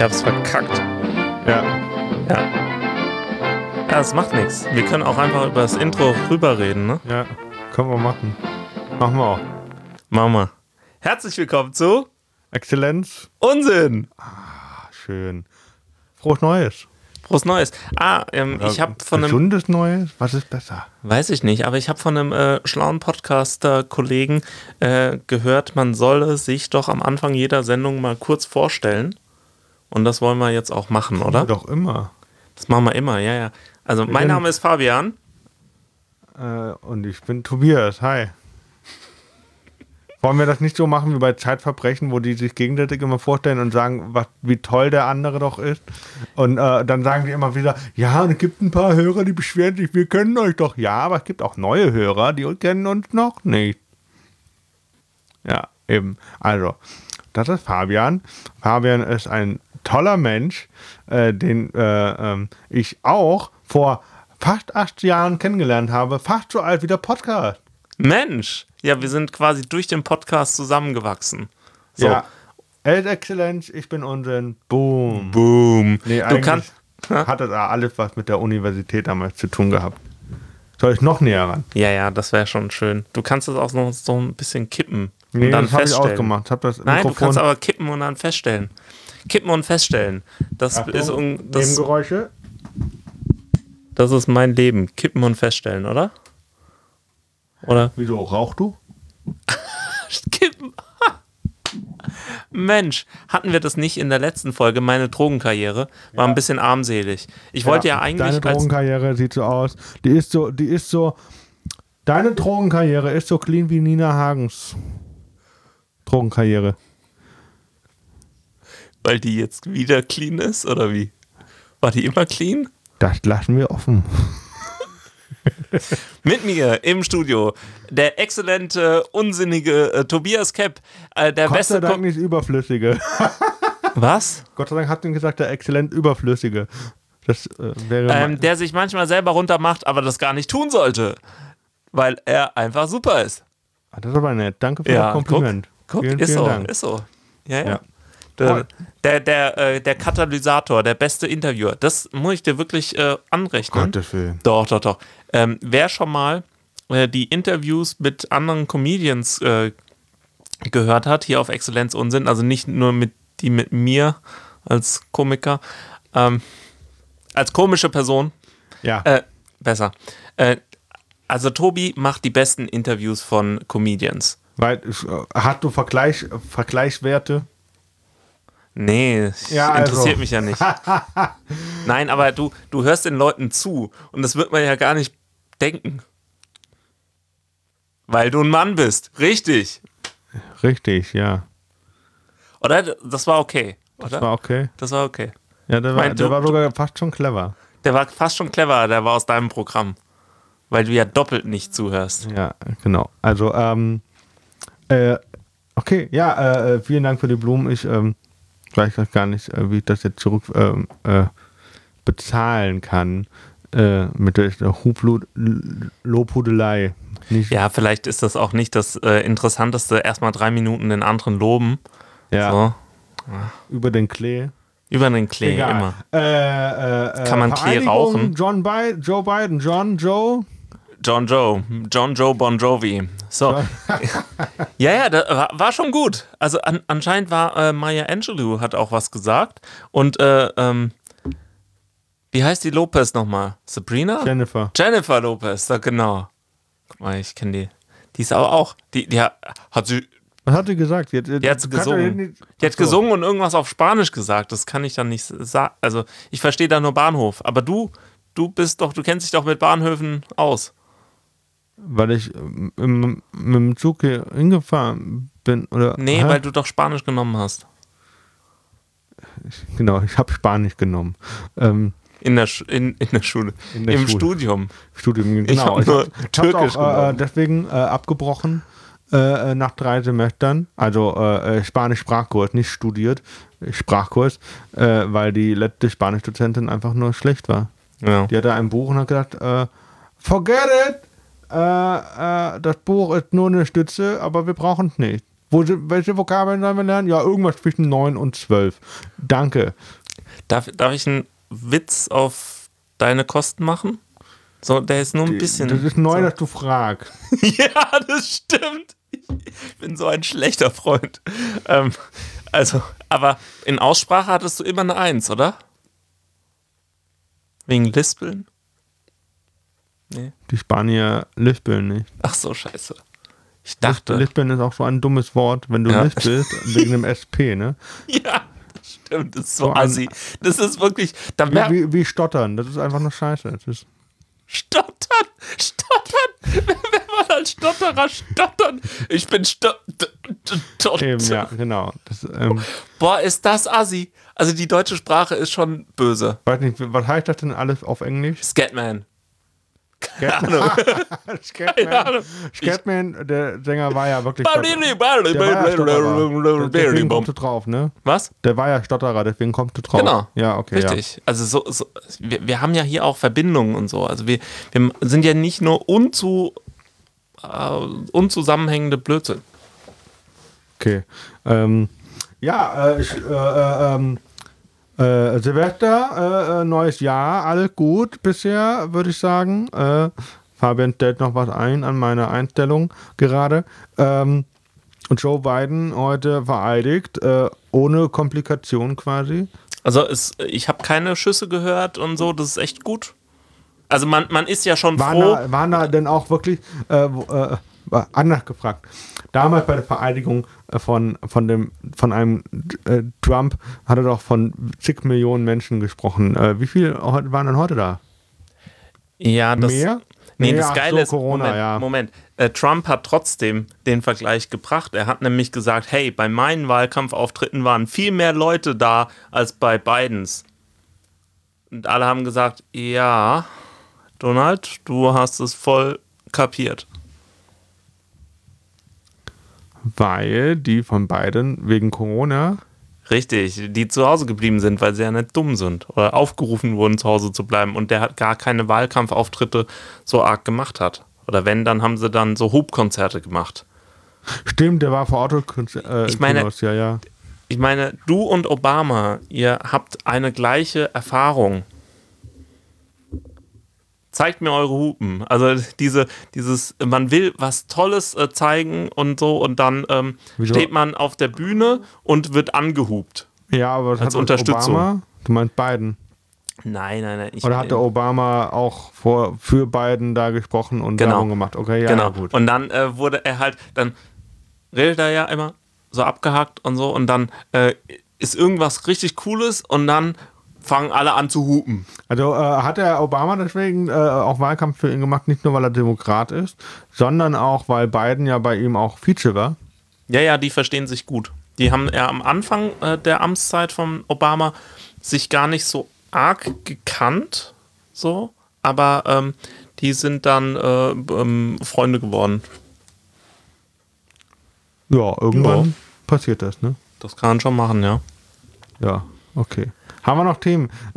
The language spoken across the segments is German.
Ich hab's verkackt. Ja. Ja. Ja, das macht nichts. Wir können auch einfach über das Intro rüberreden, ne? Ja. Können wir machen. Machen wir auch. Machen wir. Herzlich willkommen zu Exzellenz. Unsinn. Ah, schön. Frohes Neues. Frohes Neues. Ah, ähm, ich habe von einem, Gesundes Neues? Was ist besser? weiß ich nicht, aber ich habe von einem äh, schlauen Podcaster-Kollegen äh, gehört, man solle sich doch am Anfang jeder Sendung mal kurz vorstellen. Und das wollen wir jetzt auch machen, oder? Doch immer. Das machen wir immer, ja, ja. Also, mein Name ist Fabian. Äh, und ich bin Tobias. Hi. Wollen wir das nicht so machen wie bei Zeitverbrechen, wo die sich gegenseitig immer vorstellen und sagen, was, wie toll der andere doch ist? Und äh, dann sagen die immer wieder, ja, und es gibt ein paar Hörer, die beschweren sich, wir kennen euch doch. Ja, aber es gibt auch neue Hörer, die kennen uns noch nicht. Ja, eben. Also, das ist Fabian. Fabian ist ein toller Mensch, äh, den äh, ähm, ich auch vor fast acht Jahren kennengelernt habe. Fast so alt wie der Podcast. Mensch, ja, wir sind quasi durch den Podcast zusammengewachsen. So. Ja. El Exzellenz, ich bin Unsinn. Boom. Boom. Nee, du kannst. hat das alles was mit der Universität damals zu tun gehabt. Soll ich noch näher ran? Ja, ja, das wäre schon schön. Du kannst es auch noch so ein bisschen kippen. Und Nee, dann das habe ich ausgemacht. Ich hab das Nein, du Mikrofon kannst aber kippen und dann feststellen. Kippen und feststellen. Das Achtung, ist, un- das, Nebengeräusche. das ist mein Leben. Kippen und feststellen, oder? Oder? Wieso rauchst du? Kippen. Mensch, hatten wir das nicht in der letzten Folge? Meine Drogenkarriere war ein bisschen armselig. Ich wollte ja, eigentlich Deine Drogenkarriere sieht so aus. Die ist so, die ist so. Deine Drogenkarriere ist so clean wie Nina Hagens Drogenkarriere. Weil die jetzt wieder clean ist oder wie? War die immer clean? Das lassen wir offen. Mit mir im Studio der exzellente, unsinnige äh, Tobias Kepp, äh, der Gott sei. Dank nicht überflüssige. Was? Gott sei Dank hat ihm gesagt, der exzellent überflüssige. Das äh, wäre. Ähm, der sich manchmal selber runtermacht, aber das gar nicht tun sollte. Weil er einfach super ist. Ah, das ist aber nett. Danke für Ja, das Kompliment. Guck, vielen, ist vielen so, Dank. ist so. Ja, ja. Ja. Der, Toll. der, der, äh, der Katalysator, der beste Interviewer, das muss ich dir wirklich äh, anrechnen. Gottes Willen. Doch, doch, doch. Ähm, wer schon mal äh, die Interviews mit anderen Comedians äh, gehört hat, hier auf Exzellenz Unsinn, also nicht nur mit die mit mir als Komiker, ähm, als komische Person, Ja. äh, besser. Äh, also Tobi macht die besten Interviews von Comedians. Weil, äh, hast du Vergleich, Vergleichswerte? Nee, Ja, also. interessiert mich ja nicht. Nein, aber du, du hörst den Leuten zu und das wird man ja gar nicht denken. Weil du ein Mann bist. Richtig. Richtig, ja. Oder? Das war okay. Oder? Das war okay. Das war okay. Ja, der war, Mein, der du- war sogar fast schon clever. Der war fast schon clever, der war aus deinem Programm. Weil du ja doppelt nicht zuhörst. Ja, genau. Also, ähm, äh, okay, ja, äh, vielen Dank für die Blumen. Ich ähm, weiß grad gar nicht, äh, wie ich das jetzt zurück ähm, äh, bezahlen kann äh, mit der Hublut Lobhudelei. Nicht, Ja, vielleicht ist das auch nicht das äh, Interessanteste, erstmal drei Minuten den anderen loben. ja, So. über den Klee. Über den Klee Egal. immer. Äh, äh, äh, Kann man Klee rauchen? John Bi Joe Biden, John Joe. John Joe, John Joe Bon Jovi. So. ja, ja, das war, war schon gut. Also an, anscheinend war äh, Maya Angelou hat auch was gesagt. Und äh, ähm, wie heißt die Lopez nochmal? Sabrina? Jennifer. Jennifer Lopez, da genau. Guck mal, ich kenne die. Die ist aber auch. Die, die hat, hat sie. Was hat sie gesagt? Die, Die hat gesungen. Die hat gesungen und irgendwas auf Spanisch gesagt. Das kann ich dann nicht sagen. Also, ich verstehe da nur Bahnhof. Aber du, du bist doch, du kennst dich doch mit Bahnhöfen aus. Weil ich ähm, im, mit dem Zug hier hingefahren bin. Oder, Nee, Hä? weil du doch Spanisch genommen hast. Genau, ich habe Spanisch genommen. Ähm, In der, Sch in, in der Schule. In der Im Schule. Studium. Studium, Ich genau. hab nur hab's Türkisch auch, äh, deswegen äh, abgebrochen äh, nach drei Semestern. Also äh, Spanisch-Sprachkurs, nicht studiert, Sprachkurs, äh, weil die letzte Spanisch-Dozentin einfach nur schlecht war. Ja. Die hatte ein Buch und hat gesagt, äh, forget it, äh, äh, das Buch ist nur eine Stütze, aber wir brauchen es nicht. Wo, welche Vokabeln sollen wir lernen? Ja, irgendwas zwischen 9 und 12. Danke. Darf, darf ich einen Witz auf deine Kosten machen? So, der ist nur ein bisschen. Das ist neu, so. dass du fragst. ja, das stimmt. Ich bin so ein schlechter Freund. Ähm, also, aber in Aussprache hattest du immer eine Eins, oder? Wegen Lispeln? Nee. Die Spanier lispeln nicht. Ach so, scheiße. Ich dachte. Lispeln ist auch so ein dummes Wort, wenn du ja. lispelst, wegen dem SP, ne? Ja, stimmt. Das ist so, so assi. Das ist wirklich. Da wie, wie, wie, stottern. Das ist einfach nur scheiße. Das ist stottern! Stottern! Wenn man als Stotterer stottern. Ich bin stottern. Eben, ja, genau. Das, ähm, Boah, ist das assi. Also die deutsche Sprache ist schon böse. Weiß nicht, was heißt das denn alles auf Englisch? Scatman. Keine Ahnung. Scatman, Scatman, der Sänger war ja wirklich. Der war ja deswegen kommst du drauf, ne? Was? Der war ja Stotterer, deswegen kommst du drauf. Genau. Ja, okay. Richtig. Ja. Also so, so wir, wir, haben ja hier auch Verbindungen und so. Also wir, wir sind ja nicht nur unzu, uh, unzusammenhängende Blödsinn. Okay. Ähm, ja, äh, ich, äh, äh, ähm, äh, Silvester, äh, äh, neues Jahr, alles gut bisher, würde ich sagen. Äh, Fabian stellt noch was ein an meiner Einstellung gerade. Ähm, Joe Biden heute vereidigt, äh, ohne Komplikation quasi. Also es, ich habe keine Schüsse gehört und so, das ist echt gut. Also man, man ist ja schon waren froh. Da, waren da denn auch wirklich, äh, äh, anders gefragt, damals bei der Vereidigung äh, von, von, dem, von einem äh, Trump hat er doch von zig Millionen Menschen gesprochen. Äh, wie viele waren denn heute da? Ja, das. Mehr? Nee, das Geile so, ist, Corona, Moment, ja. Moment. Äh, Trump hat trotzdem den Vergleich gebracht. Er hat nämlich gesagt, hey, bei meinen Wahlkampfauftritten waren viel mehr Leute da als bei Bidens. Und alle haben gesagt, ja, Donald, du hast es voll kapiert weil die von beiden wegen Corona. Richtig, die zu Hause geblieben sind, weil sie ja nicht dumm sind oder aufgerufen wurden, zu Hause zu bleiben und der hat gar keine Wahlkampfauftritte so arg gemacht hat. Oder wenn, dann haben sie dann so Hubkonzerte gemacht. Stimmt, der war vor Auto. Äh, ich meine, Kinos, ja, ja. ich meine, du und Obama, ihr habt eine gleiche Erfahrung zeigt mir eure Hupen. Also diese, dieses, man will was Tolles äh, zeigen und so und dann ähm, steht man auf der Bühne und wird angehupt. Ja, aber das als hat Unterstützung. Obama? Du meinst Biden? Nein, nein, nein. Oder hat der Obama auch vor, für Biden da gesprochen und genau. Werbung gemacht? Okay, ja, genau. ja, gut. Und dann äh, wurde er halt, dann redet er ja immer so abgehackt und so und dann äh, ist irgendwas richtig Cooles und dann fangen alle an zu hupen. Also äh, hat der Obama deswegen äh, auch Wahlkampf für ihn gemacht, nicht nur weil er Demokrat ist, sondern auch, weil Biden ja bei ihm auch Vize war. Ja, ja, die verstehen sich gut. Die haben ja am Anfang äh, der Amtszeit von Obama sich gar nicht so arg gekannt, so, aber ähm, die sind dann äh, ähm, Freunde geworden. Ja, irgendwann ja. passiert das, ne? Das kann man schon machen, ja. Ja, okay. Haben wir noch Themen?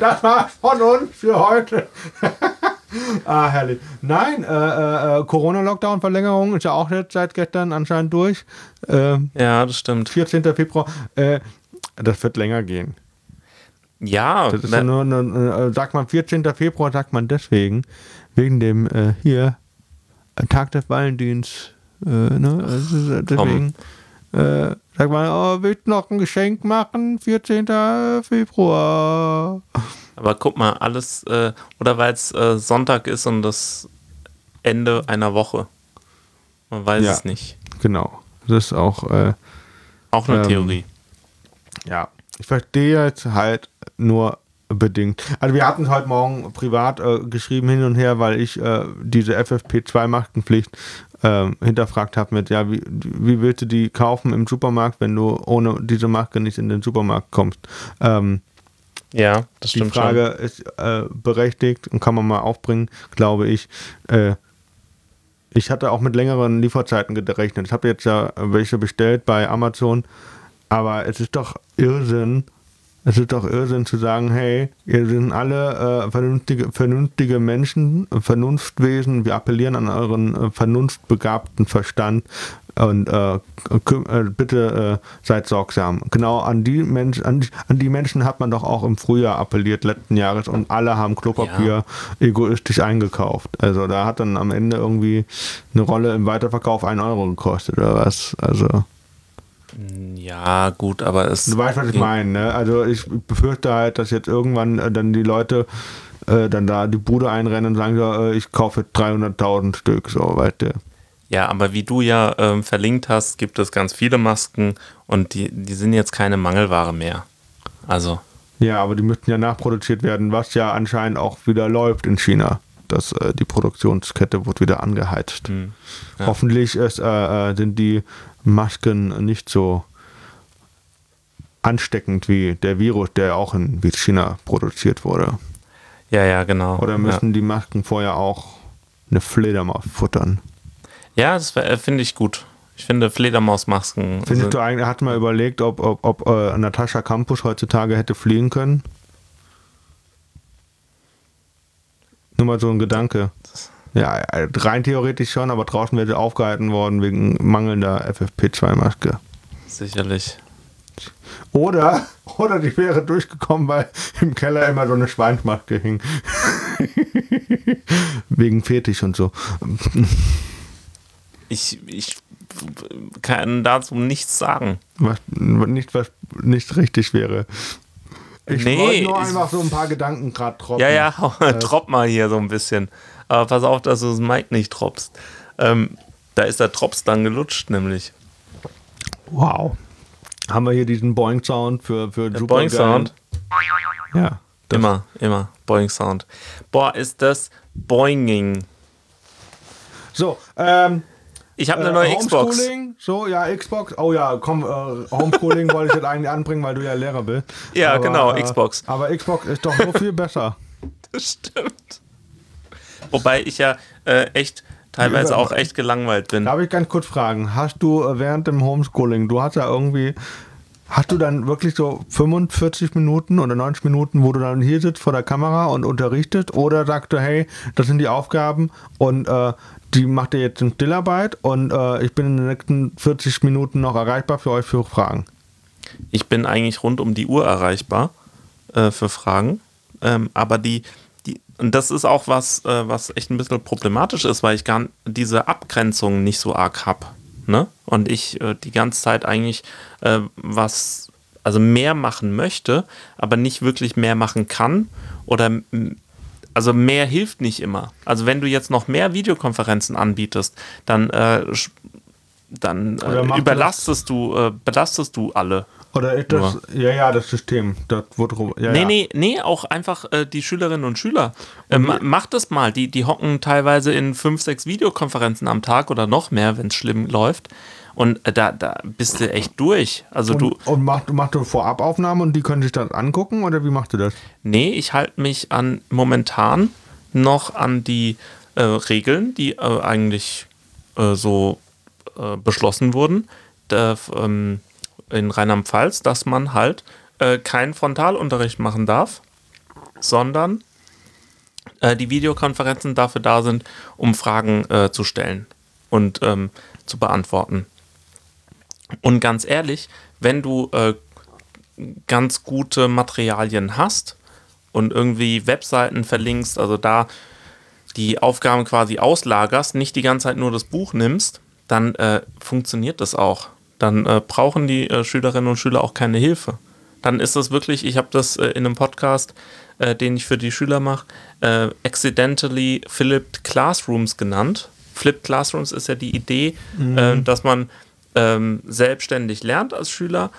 das war's von uns für heute. ah, herrlich. Nein, äh, äh, Corona-Lockdown-Verlängerung ist ja auch jetzt seit gestern anscheinend durch. Äh, ja, das stimmt. 14. Februar. Äh, das wird länger gehen. Ja. Das ist ja nur, eine, sagt man 14. Februar, sagt man deswegen, wegen dem äh, hier Tag des Valentinst. Äh, ne? Also deswegen. Sag mal, oh, willst du noch ein Geschenk machen? 14. Februar. Aber guck mal, alles, äh, oder weil es äh, Sonntag ist und das Ende einer Woche. Man weiß ja, es nicht. Genau. Das ist auch. Äh, auch eine ähm, Theorie. Ja. Ich verstehe jetzt halt nur bedingt. Also wir hatten es heute Morgen privat äh, geschrieben hin und her, weil ich äh, diese FFP2-Maskenpflicht äh, hinterfragt habe mit, ja, wie, wie willst du die kaufen im Supermarkt, wenn du ohne diese Maske nicht in den Supermarkt kommst? Ähm, ja, das stimmt. Die Frage schon. ist äh, berechtigt und kann man mal aufbringen, glaube ich. Äh, ich hatte auch mit längeren Lieferzeiten gerechnet. Ich habe jetzt ja welche bestellt bei Amazon, aber es ist doch Irrsinn, Es ist doch Irrsinn zu sagen, hey, ihr sind alle äh, vernünftige, vernünftige Menschen, Vernunftwesen, wir appellieren an euren äh, vernunftbegabten Verstand und äh, äh, bitte äh, seid sorgsam. Genau an die, Mensch, an, an die Menschen hat man doch auch im Frühjahr appelliert, letzten Jahres, und alle haben Klopapier ja. egoistisch eingekauft. Also da hat dann am Ende irgendwie eine Rolle im Weiterverkauf 1 Euro gekostet oder was. Also. Ja, gut, aber es. Du weißt, was ich meine, ne? Also ich befürchte halt, dass jetzt irgendwann äh, dann die Leute äh, dann da die Bude einrennen und sagen, so, äh, ich kaufe 300.000 Stück, so, weißt du. Ja, aber wie du ja ähm, verlinkt hast, gibt es ganz viele Masken und die, die sind jetzt keine Mangelware mehr. Also. Ja, aber die müssten ja nachproduziert werden, was ja anscheinend auch wieder läuft in China. Das, äh, die Produktionskette wird wieder angeheizt. Hm, ja. Hoffentlich ist, äh, äh sind die Masken nicht so ansteckend wie der Virus, der auch in China produziert wurde. Ja, ja, genau. Oder müssen ja. die Masken vorher auch eine Fledermaus futtern? Ja, das äh, finde ich gut. Ich finde Fledermausmasken. Findest du eigentlich, hat mal überlegt, ob, ob, ob äh, Natascha Kampusch heutzutage hätte fliegen können? Nur mal so ein Gedanke. Ja, rein theoretisch schon, aber draußen wäre sie aufgehalten worden wegen mangelnder FFP2-Maske. Sicherlich. Oder, oder die wäre durchgekommen, weil im Keller immer so eine Schweinsmaske hing. wegen Fetisch und so. Ich, ich kann dazu nichts sagen. Was, nicht, was nicht richtig wäre. Ich nee, wollte nur einfach so ein paar Gedanken gerade droppen. Ja, ja, drop mal hier so ein bisschen. Aber pass auf, dass du das Mic nicht droppst. Ähm, da ist der Drops dann gelutscht, nämlich. Wow. Haben wir hier diesen Boing-Sound für, für der Boing-Sound? Ja. Immer, immer. Boing-Sound. Boah, ist das Boinging. So, ähm, ich habe eine neue äh, Xbox. So, ja, Xbox. Oh ja, komm, äh, Homeschooling wollte ich jetzt eigentlich anbringen, weil du ja Lehrer bist. Ja, aber, genau, äh, Xbox. Aber Xbox ist doch so viel besser. Das stimmt. Wobei ich ja äh, echt teilweise auch echt gelangweilt bin. Darf ich ganz kurz fragen, hast du äh, während dem Homeschooling, du hast ja irgendwie, hast du dann wirklich so 45 Minuten oder 90 Minuten, wo du dann hier sitzt vor der Kamera und unterrichtet oder sagst du, hey, das sind die Aufgaben und äh, die macht ihr jetzt in Stillarbeit und äh, ich bin in den nächsten 40 Minuten noch erreichbar für euch für Fragen? Ich bin eigentlich rund um die Uhr erreichbar äh, für Fragen, ähm, aber die, und das ist auch was, äh, was echt ein bisschen problematisch ist, weil ich gar diese Abgrenzung nicht so arg habe. Ne? Und ich äh, die ganze Zeit eigentlich äh, was, also mehr machen möchte, aber nicht wirklich mehr machen kann. Oder also mehr hilft nicht immer. Also wenn du jetzt noch mehr Videokonferenzen anbietest, dann, äh, dann äh, überlastest du, äh, belastest du alle. Oder ist das, ja, ja, das System. Das wird, ja, nee, ja. nee, nee, auch einfach äh, die Schülerinnen und Schüler. Äh, mhm. macht das mal. Die, die hocken teilweise in fünf, sechs Videokonferenzen am Tag oder noch mehr, wenn es schlimm läuft. Und äh, da, da bist du echt durch. Also und, du. Und machst mach du Vorabaufnahmen und die können sich das angucken oder wie machst du das? Nee, ich halte mich an momentan noch an die äh, Regeln, die äh, eigentlich äh, so beschlossen wurden. Da, ähm, in Rheinland-Pfalz, dass man halt äh, keinen Frontalunterricht machen darf, sondern äh, die Videokonferenzen dafür da sind, um Fragen äh, zu stellen und ähm, zu beantworten. Und ganz ehrlich, wenn du äh, ganz gute Materialien hast und irgendwie Webseiten verlinkst, also da die Aufgaben quasi auslagerst, nicht die ganze Zeit nur das Buch nimmst, dann äh, funktioniert das auch dann äh, brauchen die äh, Schülerinnen und Schüler auch keine Hilfe. Dann ist das wirklich, ich habe das äh, in einem Podcast, äh, den ich für die Schüler mache, accidentally flipped classrooms genannt. Flipped Classrooms ist ja die Idee, mhm. Dass man ähm, selbstständig lernt als Schüler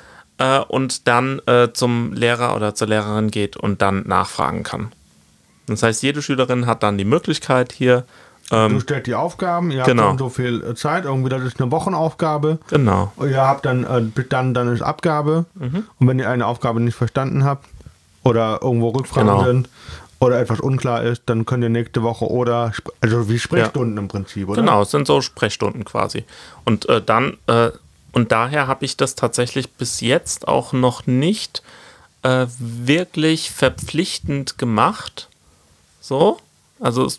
und dann zum Lehrer oder zur Lehrerin geht und dann nachfragen kann. Das heißt, jede Schülerin hat dann die Möglichkeit, hier ähm, du stellst die Aufgaben, ihr genau. habt dann so viel äh, Zeit, irgendwie das ist eine Wochenaufgabe. Genau. Und ihr habt dann, äh, dann, dann ist Abgabe. Mhm. Und wenn ihr eine Aufgabe nicht verstanden habt oder irgendwo Rückfragen genau. sind oder etwas unklar ist, dann könnt ihr nächste Woche oder, also wie Sprechstunden ja. im Prinzip, oder? Genau, es sind so Sprechstunden quasi. Und äh, dann, äh, und daher habe ich das tatsächlich bis jetzt auch noch nicht äh, wirklich verpflichtend gemacht. So, also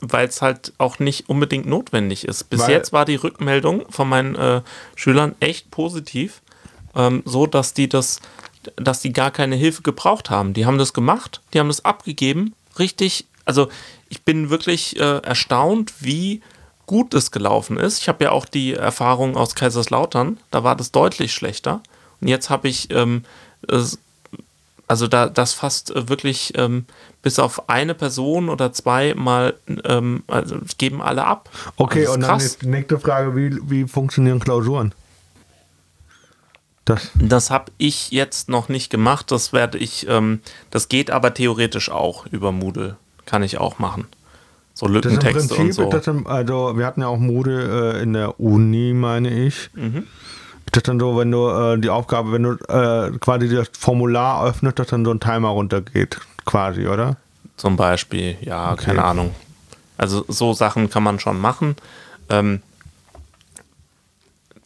weil es halt auch nicht unbedingt notwendig ist. Bis Weil- jetzt war die Rückmeldung von meinen äh, Schülern echt positiv, ähm, so dass die das, dass die gar keine Hilfe gebraucht haben. Die haben das gemacht, die haben das abgegeben, richtig. Also ich bin wirklich äh, erstaunt, wie gut es gelaufen ist. Ich habe ja auch die Erfahrung aus Kaiserslautern, da war das deutlich schlechter. Und jetzt habe ich ähm, also da das fast äh, wirklich ähm, bis auf eine Person oder zwei mal ähm, also geben alle ab. Okay, und dann ist die nächste Frage, wie, wie funktionieren Klausuren? Das, Das habe ich jetzt noch nicht gemacht. Das werde ich. Ähm, das geht aber theoretisch auch über Moodle. Kann ich auch machen. So im Lückentexte Prinzip, und so. dann, also wir hatten ja auch Moodle äh, in der Uni, meine ich. Mhm. Ist das dann so, wenn du äh, die Aufgabe, wenn du äh, quasi das Formular öffnest, dass dann so ein Timer runtergeht, quasi, oder? Zum Beispiel, ja, keine Ahnung. Also so Sachen kann man schon machen. Ähm,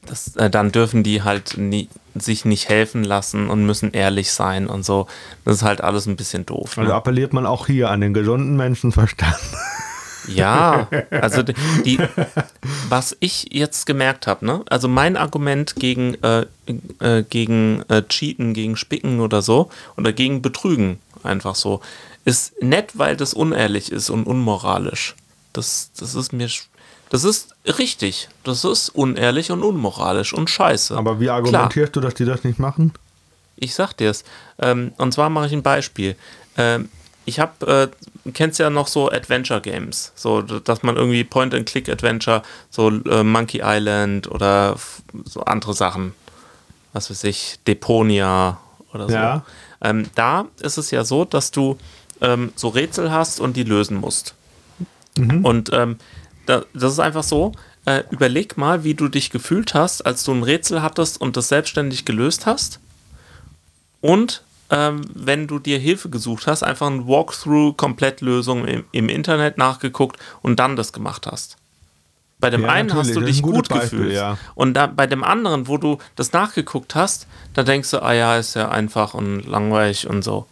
das, äh, dann dürfen die halt nie, sich nicht helfen lassen und müssen ehrlich sein und so. Das ist halt alles ein bisschen doof. Also Ne? appelliert man auch hier an den gesunden Menschenverstand. Ja, also die, die was ich jetzt gemerkt habe, ne? Also mein Argument gegen äh, äh, gegen äh, Cheaten, gegen Spicken oder so oder gegen Betrügen einfach so ist nett, weil das unehrlich ist und unmoralisch. Das das ist mir das ist richtig. Das ist unehrlich und unmoralisch und scheiße. Aber wie Klar. argumentierst du, dass die das nicht machen? Ich sag dir es. Ähm, und zwar mache ich ein Beispiel. Ähm, ich habe, äh, kennst ja noch so Adventure Games, so dass man irgendwie Point-and-Click-Adventure, so äh, Monkey Island oder so andere Sachen, was weiß ich, Deponia oder so. Ja. Ähm, da ist es ja so, dass du ähm, so Rätsel hast und die lösen musst. Und ähm, das ist einfach so, äh, überleg mal, wie du dich gefühlt hast, als du ein Rätsel hattest und das selbstständig gelöst hast. Und ähm, wenn du dir Hilfe gesucht hast, einfach ein Walkthrough, Komplettlösung im, im Internet nachgeguckt und dann das gemacht hast. Bei dem Ja, einen hast du dich ein gut Beispiel, gefühlt. ja. Und da, bei dem anderen, wo du das nachgeguckt hast, da denkst du, ah ja, ist ja einfach und langweilig und so.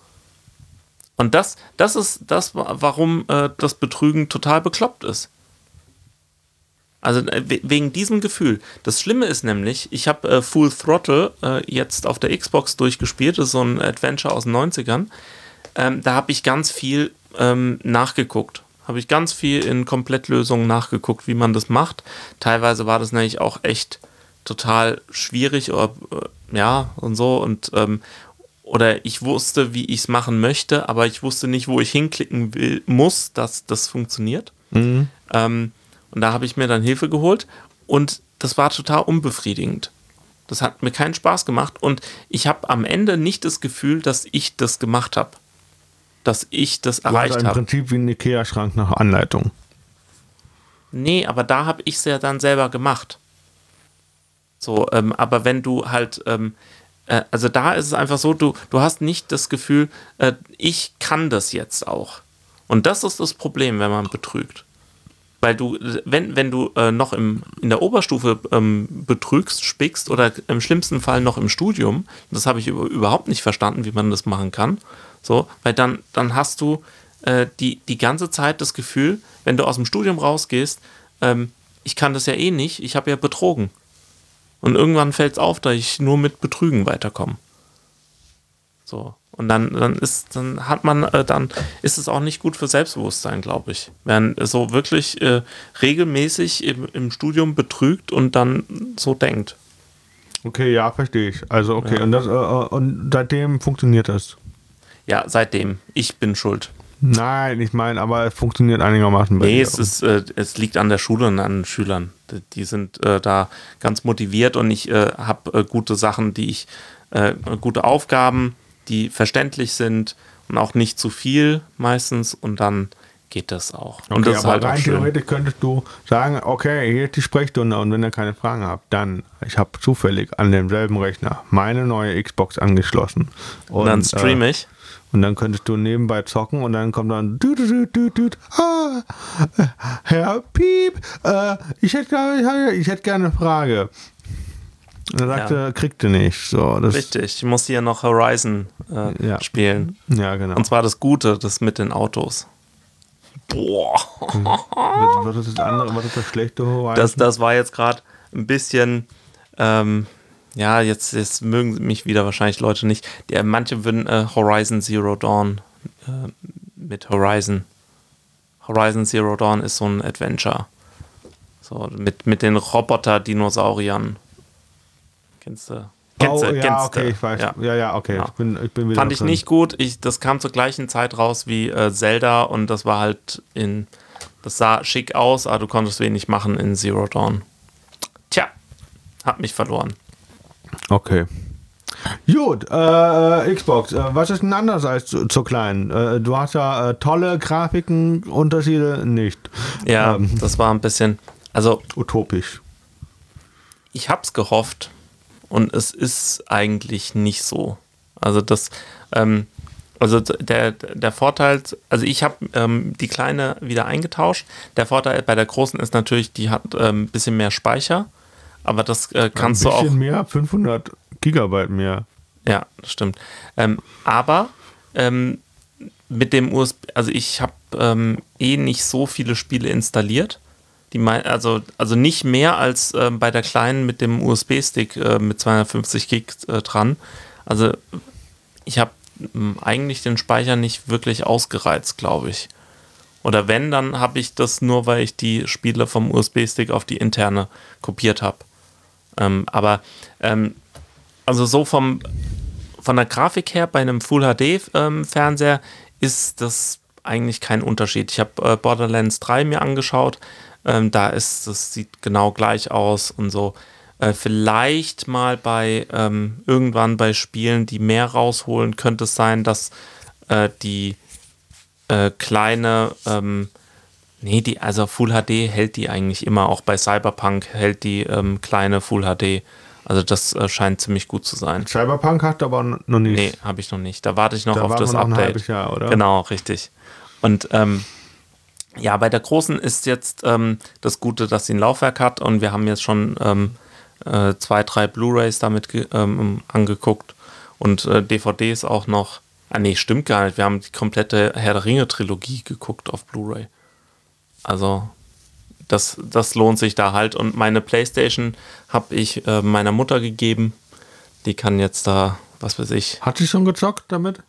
Und das, das ist das, wa- warum äh, das Betrügen total bekloppt ist. Also äh, we- wegen diesem Gefühl. Das Schlimme ist nämlich, ich habe äh, Full Throttle äh, jetzt auf der Xbox durchgespielt. Das ist so ein Adventure aus den 90ern. Ähm, da habe ich ganz viel ähm, nachgeguckt. Habe ich ganz viel in Komplettlösungen nachgeguckt, wie man das macht. Teilweise war das nämlich auch echt total schwierig oder äh, ja und so und ähm, oder ich wusste, wie ich es machen möchte, aber ich wusste nicht, wo ich hinklicken will, muss, dass das funktioniert. Ähm, und da habe ich mir dann Hilfe geholt und das war total unbefriedigend. Das hat mir keinen Spaß gemacht und ich habe am Ende nicht das Gefühl, dass ich das gemacht habe. Dass ich das Also erreicht im habe. Prinzip wie ein Ikea-Schrank nach Anleitung. Nee, aber da habe ich es ja dann selber gemacht. So, ähm, aber wenn du halt, ähm, äh, also da ist es einfach so, du, du hast nicht das Gefühl, äh, ich kann das jetzt auch. Und das ist das Problem, wenn man betrügt. Weil du, wenn, wenn du äh, noch im, in der Oberstufe ähm, betrügst, spickst oder im schlimmsten Fall noch im Studium, das habe ich über, überhaupt nicht verstanden, wie man das machen kann. So, weil dann, dann hast du äh, die, die ganze Zeit das Gefühl, wenn du aus dem Studium rausgehst, ähm, ich kann das ja eh nicht, ich habe ja betrogen. Und irgendwann fällt es auf, dass ich nur mit Betrügen weiterkomme. So. Und dann, dann ist, dann hat man, äh, dann ist es auch nicht gut für Selbstbewusstsein, glaube ich. Wenn so wirklich äh, regelmäßig im, im Studium betrügt und dann so denkt. Okay, ja, verstehe ich. Also okay, und, das, äh, äh, und seitdem funktioniert das. Ja, seitdem. Ich bin schuld. Nein, ich meine, aber es funktioniert einigermaßen bei Nee, es, ist, äh, es liegt an der Schule und an den Schülern. Die, die sind äh, da ganz motiviert und ich äh, habe äh, gute Sachen, die ich, äh, gute Aufgaben, die verständlich sind und auch nicht zu viel meistens und dann geht das auch. Und Okay, das ist aber halt rein theoretisch könntest du sagen, okay, hier ist die Sprechstunde und wenn ihr keine Fragen habt, dann, ich habe zufällig an demselben Rechner meine neue Xbox angeschlossen. Und, Und dann streame Äh, ich. und dann könntest du nebenbei zocken und dann kommt dann du, du, du, du, ah, äh, Herr Piep, äh, ich hätte gerne, ich hätte gerne eine Frage. Er sagte, ja. kriegte nicht. So, das Richtig, ich muss hier noch Horizon äh, ja. spielen. Ja, genau. Und zwar das Gute, das mit den Autos. Boah. Was ist das andere? Was ist das schlechte Horizon? Das, das war jetzt gerade ein bisschen. Ähm, ja, jetzt, jetzt mögen mich wieder wahrscheinlich Leute nicht. Die, manche würden äh, Horizon Zero Dawn äh, mit Horizon. Horizon Zero Dawn ist so ein Adventure. So, mit, mit den Roboter-Dinosauriern. Kennst du? Kennst oh, du, ja, okay, ich weiß. Ja, ja, ja okay. Ja. Ich bin, ich bin Fand ich drin. nicht gut. Ich, das kam zur gleichen Zeit raus wie äh, Zelda und das war halt in. Das sah schick aus, aber du konntest wenig machen in Zero Dawn. Tja, hab mich verloren. Okay. Gut, äh, Xbox, äh, was ist denn anders als zu, zu klein? Äh, du hast ja äh, tolle Grafiken, Unterschiede nicht. Ja, ähm, das war ein bisschen, also utopisch. Ich hab's gehofft und es ist eigentlich nicht so. Also das, ähm, also der, der Vorteil, also ich habe ähm, die kleine wieder eingetauscht. Der Vorteil bei der großen ist natürlich, die hat ein ähm, bisschen mehr Speicher, aber das äh, kannst du auch. Ein bisschen mehr, 500 Gigabyte mehr. Ja, das stimmt. Ähm, aber ähm, mit dem USB, also ich habe ähm, eh nicht so viele Spiele installiert. Die also, also nicht mehr als äh, bei der kleinen mit dem USB-Stick äh, mit 250 Gig äh, dran. Also ich habe hm, eigentlich den Speicher nicht wirklich ausgereizt, glaube ich. Oder wenn, dann habe ich das nur, weil ich die Spiele vom USB-Stick auf die interne kopiert habe. Ähm, aber ähm, also so vom, von der Grafik her bei einem Full HD-Fernseher ähm, ist das eigentlich kein Unterschied. Ich habe äh, Borderlands 3 mir angeschaut. Ähm, da ist, das sieht genau gleich aus und so. Äh, vielleicht mal bei ähm, irgendwann bei Spielen, die mehr rausholen, könnte es sein, dass äh, die äh, kleine, ähm, nee, die, also Full HD hält die eigentlich immer, auch bei Cyberpunk hält die ähm, kleine Full HD. Also das äh, scheint ziemlich gut zu sein. Cyberpunk hat aber noch nicht. Nee, habe ich noch nicht. Da warte ich noch da auf das noch Update. Ein Jahr, oder? Genau, richtig. Und ähm, ja, bei der großen ist jetzt ähm, das Gute, dass sie ein Laufwerk hat und wir haben jetzt schon ähm, äh, zwei, drei Blu-rays damit ähm, angeguckt und äh, DVDs auch noch. Ah nee, stimmt gar nicht. Wir haben die komplette Herr der Ringe Trilogie geguckt auf Blu-ray. Also das, das lohnt sich da halt. Und meine Playstation habe ich äh, meiner Mutter gegeben. Die kann jetzt da, was weiß ich. Hat sie schon gezockt damit?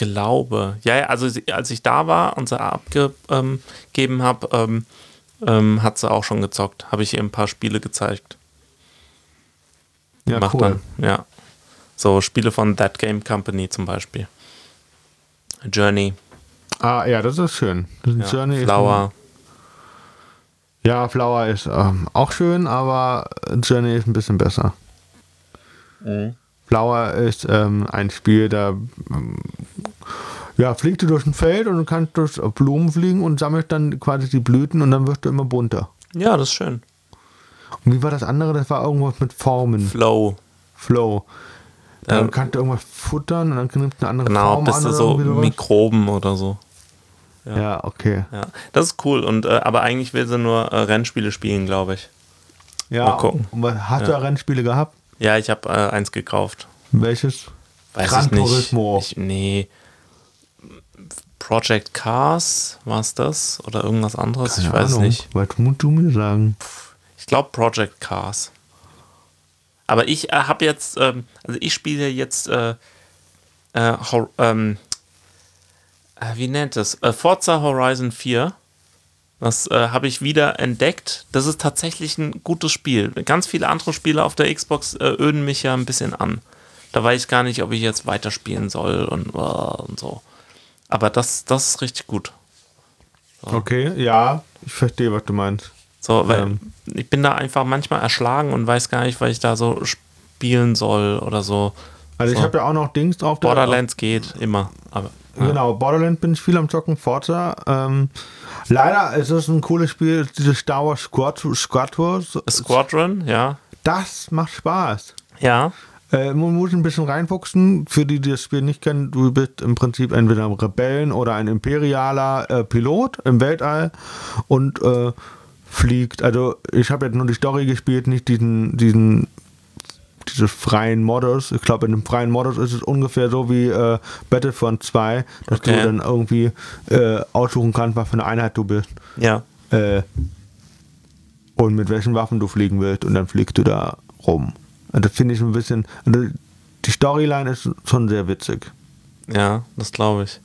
Glaube. Ja, also als ich da war und sie abgegeben habe, ähm, ähm, hat sie auch schon gezockt. Habe ich ihr ein paar Spiele gezeigt. Ja, Macht cool. Dann, ja. So Spiele von That Game Company zum Beispiel. Journey. Ah, ja, das ist schön. Das ja, Journey Flower. Ja, Flower ist ähm, auch schön, aber Journey ist ein bisschen besser. Mhm. Flower ist ähm, ein Spiel, da ähm, ja, fliegt du durch ein Feld und du kannst durch Blumen fliegen und sammelst dann quasi die Blüten und dann wirst du immer bunter. Ja, das ist schön. Und wie war das andere? Das war irgendwas mit Formen. Flow. Flow. Dann ähm, kannst du irgendwas futtern und dann nimmt eine andere genau, Form bist an. Genau, bist du so Mikroben oder so. Ja, ja okay. Ja, das ist cool. Und, äh, aber eigentlich will sie nur äh, Rennspiele spielen, glaube ich. Ja, Mal gucken. Und hast du ja Rennspiele gehabt? Ja, ich habe äh, eins gekauft. Welches? Weiß Gran ich nicht. Turismo. Ich, nee. Project Cars, war es das? Oder irgendwas anderes? Keine ich weiß Ahnung. nicht. Was musst du mir sagen? Ich glaube Project Cars. Aber ich äh, habe jetzt, ähm, also ich spiele jetzt äh, äh, ähm, äh, wie nennt es? Äh, Forza Horizon 4. Das äh, habe ich wieder entdeckt. Das ist tatsächlich ein gutes Spiel. Ganz viele andere Spiele auf der Xbox äh, öden mich ja ein bisschen an. Da weiß ich gar nicht, ob ich jetzt weiterspielen soll und, uh, und so. Aber das, das ist richtig gut. So. Okay, ja, ich verstehe, was du meinst. So, weil ähm. ich bin da einfach manchmal erschlagen und weiß gar nicht, was ich da so spielen soll oder so. Also so. ich habe ja auch noch Dings drauf. Borderlands geht immer, aber ja. Genau, Borderlands bin ich viel am Zocken, Forza. Ähm, leider ist es ein cooles Spiel, dieses Star Wars Squad Squadron. Squadron, ja. Das macht Spaß. Ja. Äh, man muss ein bisschen reinfuchsen. Für die, die das Spiel nicht kennen, du bist im Prinzip entweder ein Rebellen oder ein imperialer äh, Pilot im Weltall und äh, fliegt. Also ich habe jetzt nur die Story gespielt, nicht diesen, diesen diese freien Modus. Ich glaube, in dem freien Modus ist es ungefähr so wie äh, Battlefront 2, dass Okay. du dann irgendwie äh, aussuchen kannst, was für eine Einheit du bist. Ja. Äh, und mit welchen Waffen du fliegen willst und dann fliegst du da rum. Und das finde ich ein bisschen. also Die Storyline ist schon sehr witzig. Ja, das glaube ich.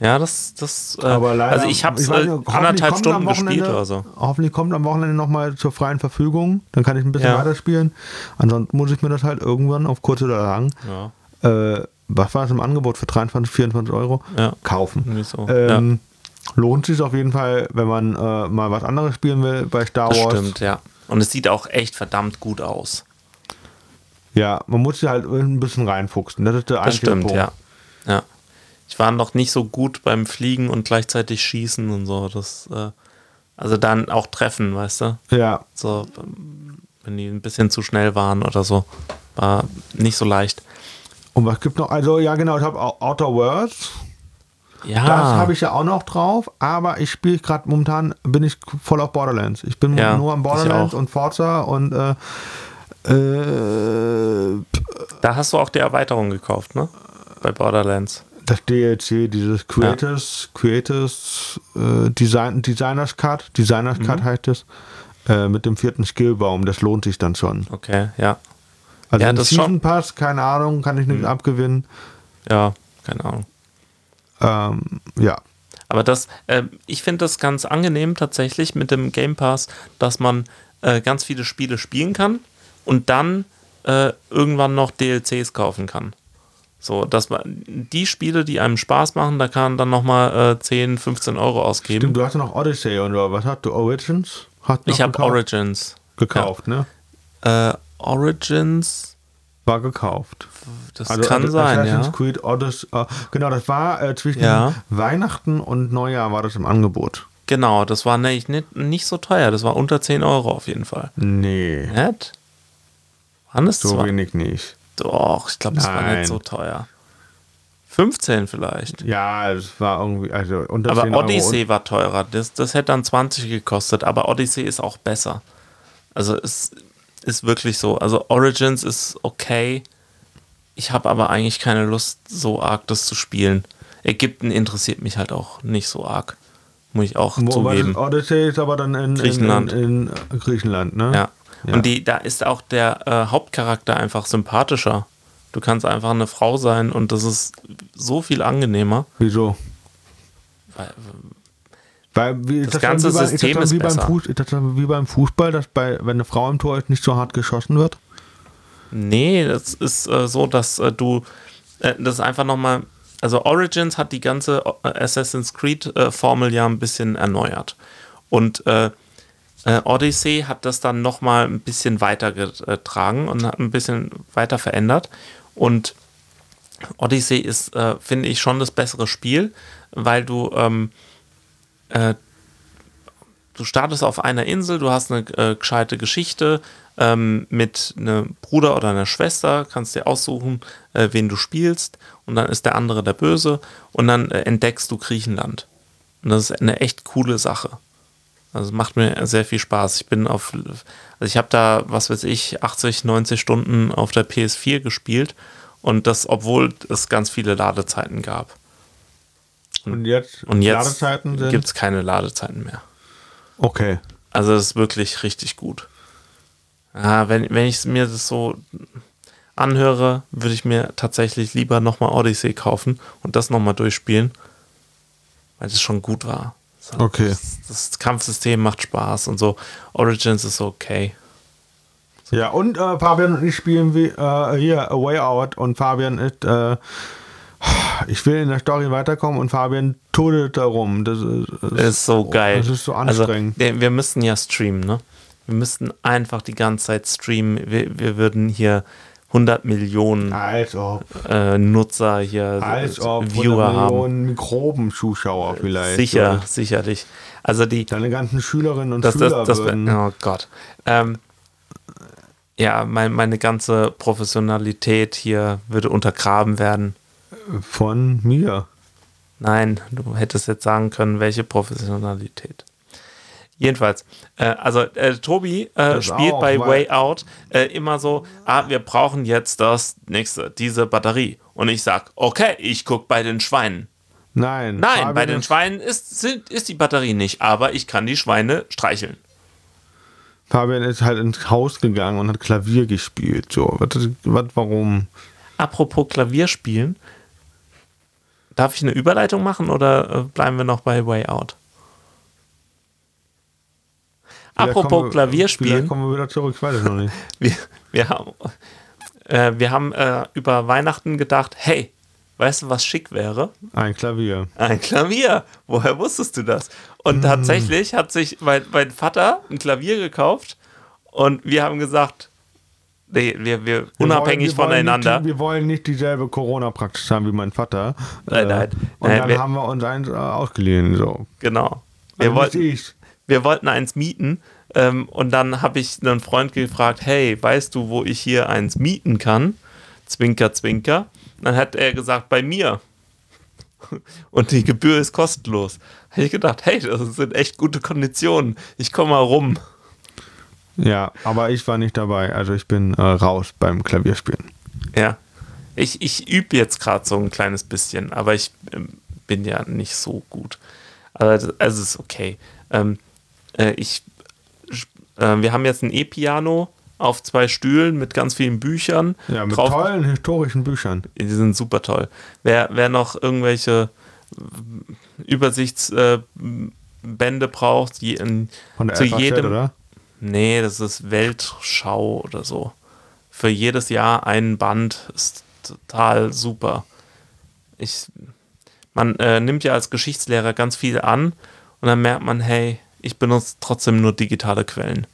Ja, das, das, äh, Aber leider, also ich habe es äh, anderthalb Stunden gespielt oder so. Hoffentlich kommt am Wochenende nochmal zur freien Verfügung. Dann kann ich ein bisschen Ja. weiterspielen. Ansonsten muss ich mir das halt irgendwann auf kurz oder lang, Ja, äh, was war es im Angebot für 23, 24 Euro? Ja. Kaufen. so. Ähm, Lohnt sich auf jeden Fall, wenn man äh, mal was anderes spielen will bei Star das Wars. stimmt, ja. Und es sieht auch echt verdammt gut aus. Ja, man muss sich halt ein bisschen reinfuchsen. Das ist der Das stimmt, Punkt. ja. Ja. Ich war noch nicht so gut beim Fliegen und gleichzeitig Schießen und so. Das, äh, also dann auch treffen, weißt du? Ja, So, wenn die ein bisschen zu schnell waren oder so. War nicht so leicht. und was gibt noch? Also, ja, genau, ich habe Outer Worlds. Ja. Das habe ich ja auch noch drauf, aber ich spiele gerade momentan, bin ich voll auf Borderlands. Ich bin Ja, nur am Borderlands und Forza und äh, äh, Da hast du auch die Erweiterung gekauft, ne? Bei Borderlands. das DLC, dieses Creators, Creators äh, Design, Designers Cut, Designers Mhm. Cut heißt es, äh, mit dem vierten Skillbaum, das lohnt sich dann schon. Okay, ja. Also Ja, ein Season. Mhm. Pass, keine Ahnung, kann ich nicht abgewinnen. Ja, keine Ahnung. Ähm, ja, Aber das, äh, ich finde das ganz angenehm tatsächlich mit dem Game Pass, dass man äh, ganz viele Spiele spielen kann und dann äh, irgendwann noch DLCs kaufen kann. So, dass man die Spiele, die einem Spaß machen, da kann man dann nochmal äh, 10, 15 Euro ausgeben. stimmt, du hast ja noch Odyssey oder was hast du? Origins? Hast du ich habe? Origins. gekauft, ne? Äh, Origins, War gekauft. das Also kann sein, Assassin's ja. Creed Odyssey, äh, genau, das war äh, zwischen Ja. Weihnachten und Neujahr war das im Angebot. Genau, das war nicht, nicht, nicht so teuer. Das war unter 10 Euro auf jeden Fall. Nee, Nett? Waren das so zwei? wenig nicht. Doch, ich glaube, das war Nein. nicht so teuer. 15 vielleicht. Ja, es war irgendwie, also unter Aber 10 Euro Odyssey war teurer. Das, das hätte dann 20 gekostet, aber Odyssey ist auch besser. Also es ist wirklich so. Also Origins ist okay. Ich habe aber eigentlich keine Lust, so arg das zu spielen. Ägypten interessiert mich halt auch nicht so arg. Muss ich auch Und, wo war das? zugeben. Odyssey ist aber dann in Griechenland. In, in, in Griechenland, ne? Ja. Ja. Und die, da ist auch der äh, Hauptcharakter einfach sympathischer. Du kannst einfach eine Frau sein und das ist so viel angenehmer. Wieso? Weil, Weil, wie, Das dann ganze wie bei- System ist das ist wie beim, besser. Fuß, ist das wie beim Fußball, dass bei, wenn eine Frau im Tor ist, nicht so hart geschossen wird? Nee, das ist äh, so, dass äh, du äh, das ist einfach nochmal. Also Origins hat die ganze äh, Assassin's Creed-Formel ja ein bisschen erneuert. Und äh, äh, Odyssey hat das dann nochmal ein bisschen weitergetragen und hat ein bisschen weiter verändert. Und Odyssey ist, äh, finde ich, schon das bessere Spiel, weil du ähm, äh, du startest auf einer Insel, du hast eine äh, gescheite Geschichte ähm, mit einem Bruder oder einer Schwester, kannst dir aussuchen, äh, wen du spielst und dann ist der andere der Böse und dann äh, entdeckst du Griechenland. Und das ist eine echt coole Sache. Also macht mir sehr viel Spaß. Ich bin auf, also ich habe da, was weiß ich, 80, 90 Stunden auf der PS4 gespielt und das, obwohl es ganz viele Ladezeiten gab. Und jetzt, Und jetzt gibt es keine Ladezeiten mehr. Okay. Also das ist wirklich richtig gut. Ja, wenn, wenn ich mir das so anhöre, würde ich mir tatsächlich lieber nochmal Odyssey kaufen und das nochmal durchspielen, weil das schon gut war. So, Okay. Das, das Kampfsystem macht Spaß und so. Origins ist okay. Ja, und äh, Fabian und ich spielen wie äh, hier A Way Out und Fabian ist, äh, ich will in der Story weiterkommen und Fabian tudelt darum. Das ist, das Ist so geil. Das ist so anstrengend. Also, wir, wir müssten ja streamen, ne? Wir müssten einfach die ganze Zeit streamen. Wir, wir würden hier 100 Millionen äh, Nutzer hier, als äh, ob Viewer 100 haben. Millionen Mikroben-Zuschauer vielleicht. Sicher, So. sicherlich. Also die, Deine ganzen Schülerinnen und das, Schüler das, das, oh Gott. Ähm, ja, mein, meine ganze Professionalität hier würde untergraben werden. Von mir. Nein, du hättest jetzt sagen können, welche Professionalität. Jedenfalls, äh, also äh, Tobi äh, spielt auch, bei Way Out äh, immer so, ah, wir brauchen jetzt das nächste, diese Batterie. Und ich sag, okay, ich guck bei den Schweinen. Nein. Nein, bei den Schweinen ist, sind, ist die Batterie nicht, aber ich kann die Schweine streicheln. Fabian ist halt ins Haus gegangen und hat Klavier gespielt. So, was, was warum? Apropos Klavierspielen, darf ich eine Überleitung machen oder äh, bleiben wir noch bei Way Out? Vielleicht Apropos wir- Klavierspielen. Kommen wir wieder zurück, ich weiß es noch nicht. wir, wir haben, äh, wir haben äh, über Weihnachten gedacht, hey, weißt du, was schick wäre? Ein Klavier. Ein Klavier. Woher wusstest du das? Und Hm. tatsächlich hat sich mein, mein Vater ein Klavier gekauft und wir haben gesagt, nee, wir, wir Wir unabhängig wollen- wir voneinander. Nicht, wir wollen nicht dieselbe Corona-Praxis haben wie mein Vater. Nein, nein. Und Nein, dann wir- haben wir uns eins äh, ausgeliehen. So. genau. Wir Also wollten, ich. Wir wollten eins mieten ähm, und dann habe ich einen Freund gefragt, hey, weißt du, wo ich hier eins mieten kann? Zwinker, zwinker. Dann hat er gesagt, bei mir. Und die Gebühr ist kostenlos. Habe ich gedacht, hey, das sind echt gute Konditionen. Ich komme mal rum. Ja, aber ich war nicht dabei. Also ich bin äh, raus beim Klavierspielen. Ja. Ich, ich übe jetzt gerade so ein kleines bisschen, aber ich ähm, bin ja nicht so gut. Also, also es ist okay. Ähm, äh, ich, äh, wir haben jetzt ein E-Piano auf zwei Stühlen mit ganz vielen Büchern. Ja, mit drauf. tollen historischen Büchern. Die sind super toll. Wer, wer noch irgendwelche Übersichtsbände Bände braucht, je, in, Von der zu FAZ, jedem, oder? Nee, das ist Weltschau oder so. Für jedes Jahr ein Band ist total super. Ich, man äh, nimmt ja als Geschichtslehrer ganz viel an und dann merkt man, hey, ich benutze trotzdem nur digitale Quellen.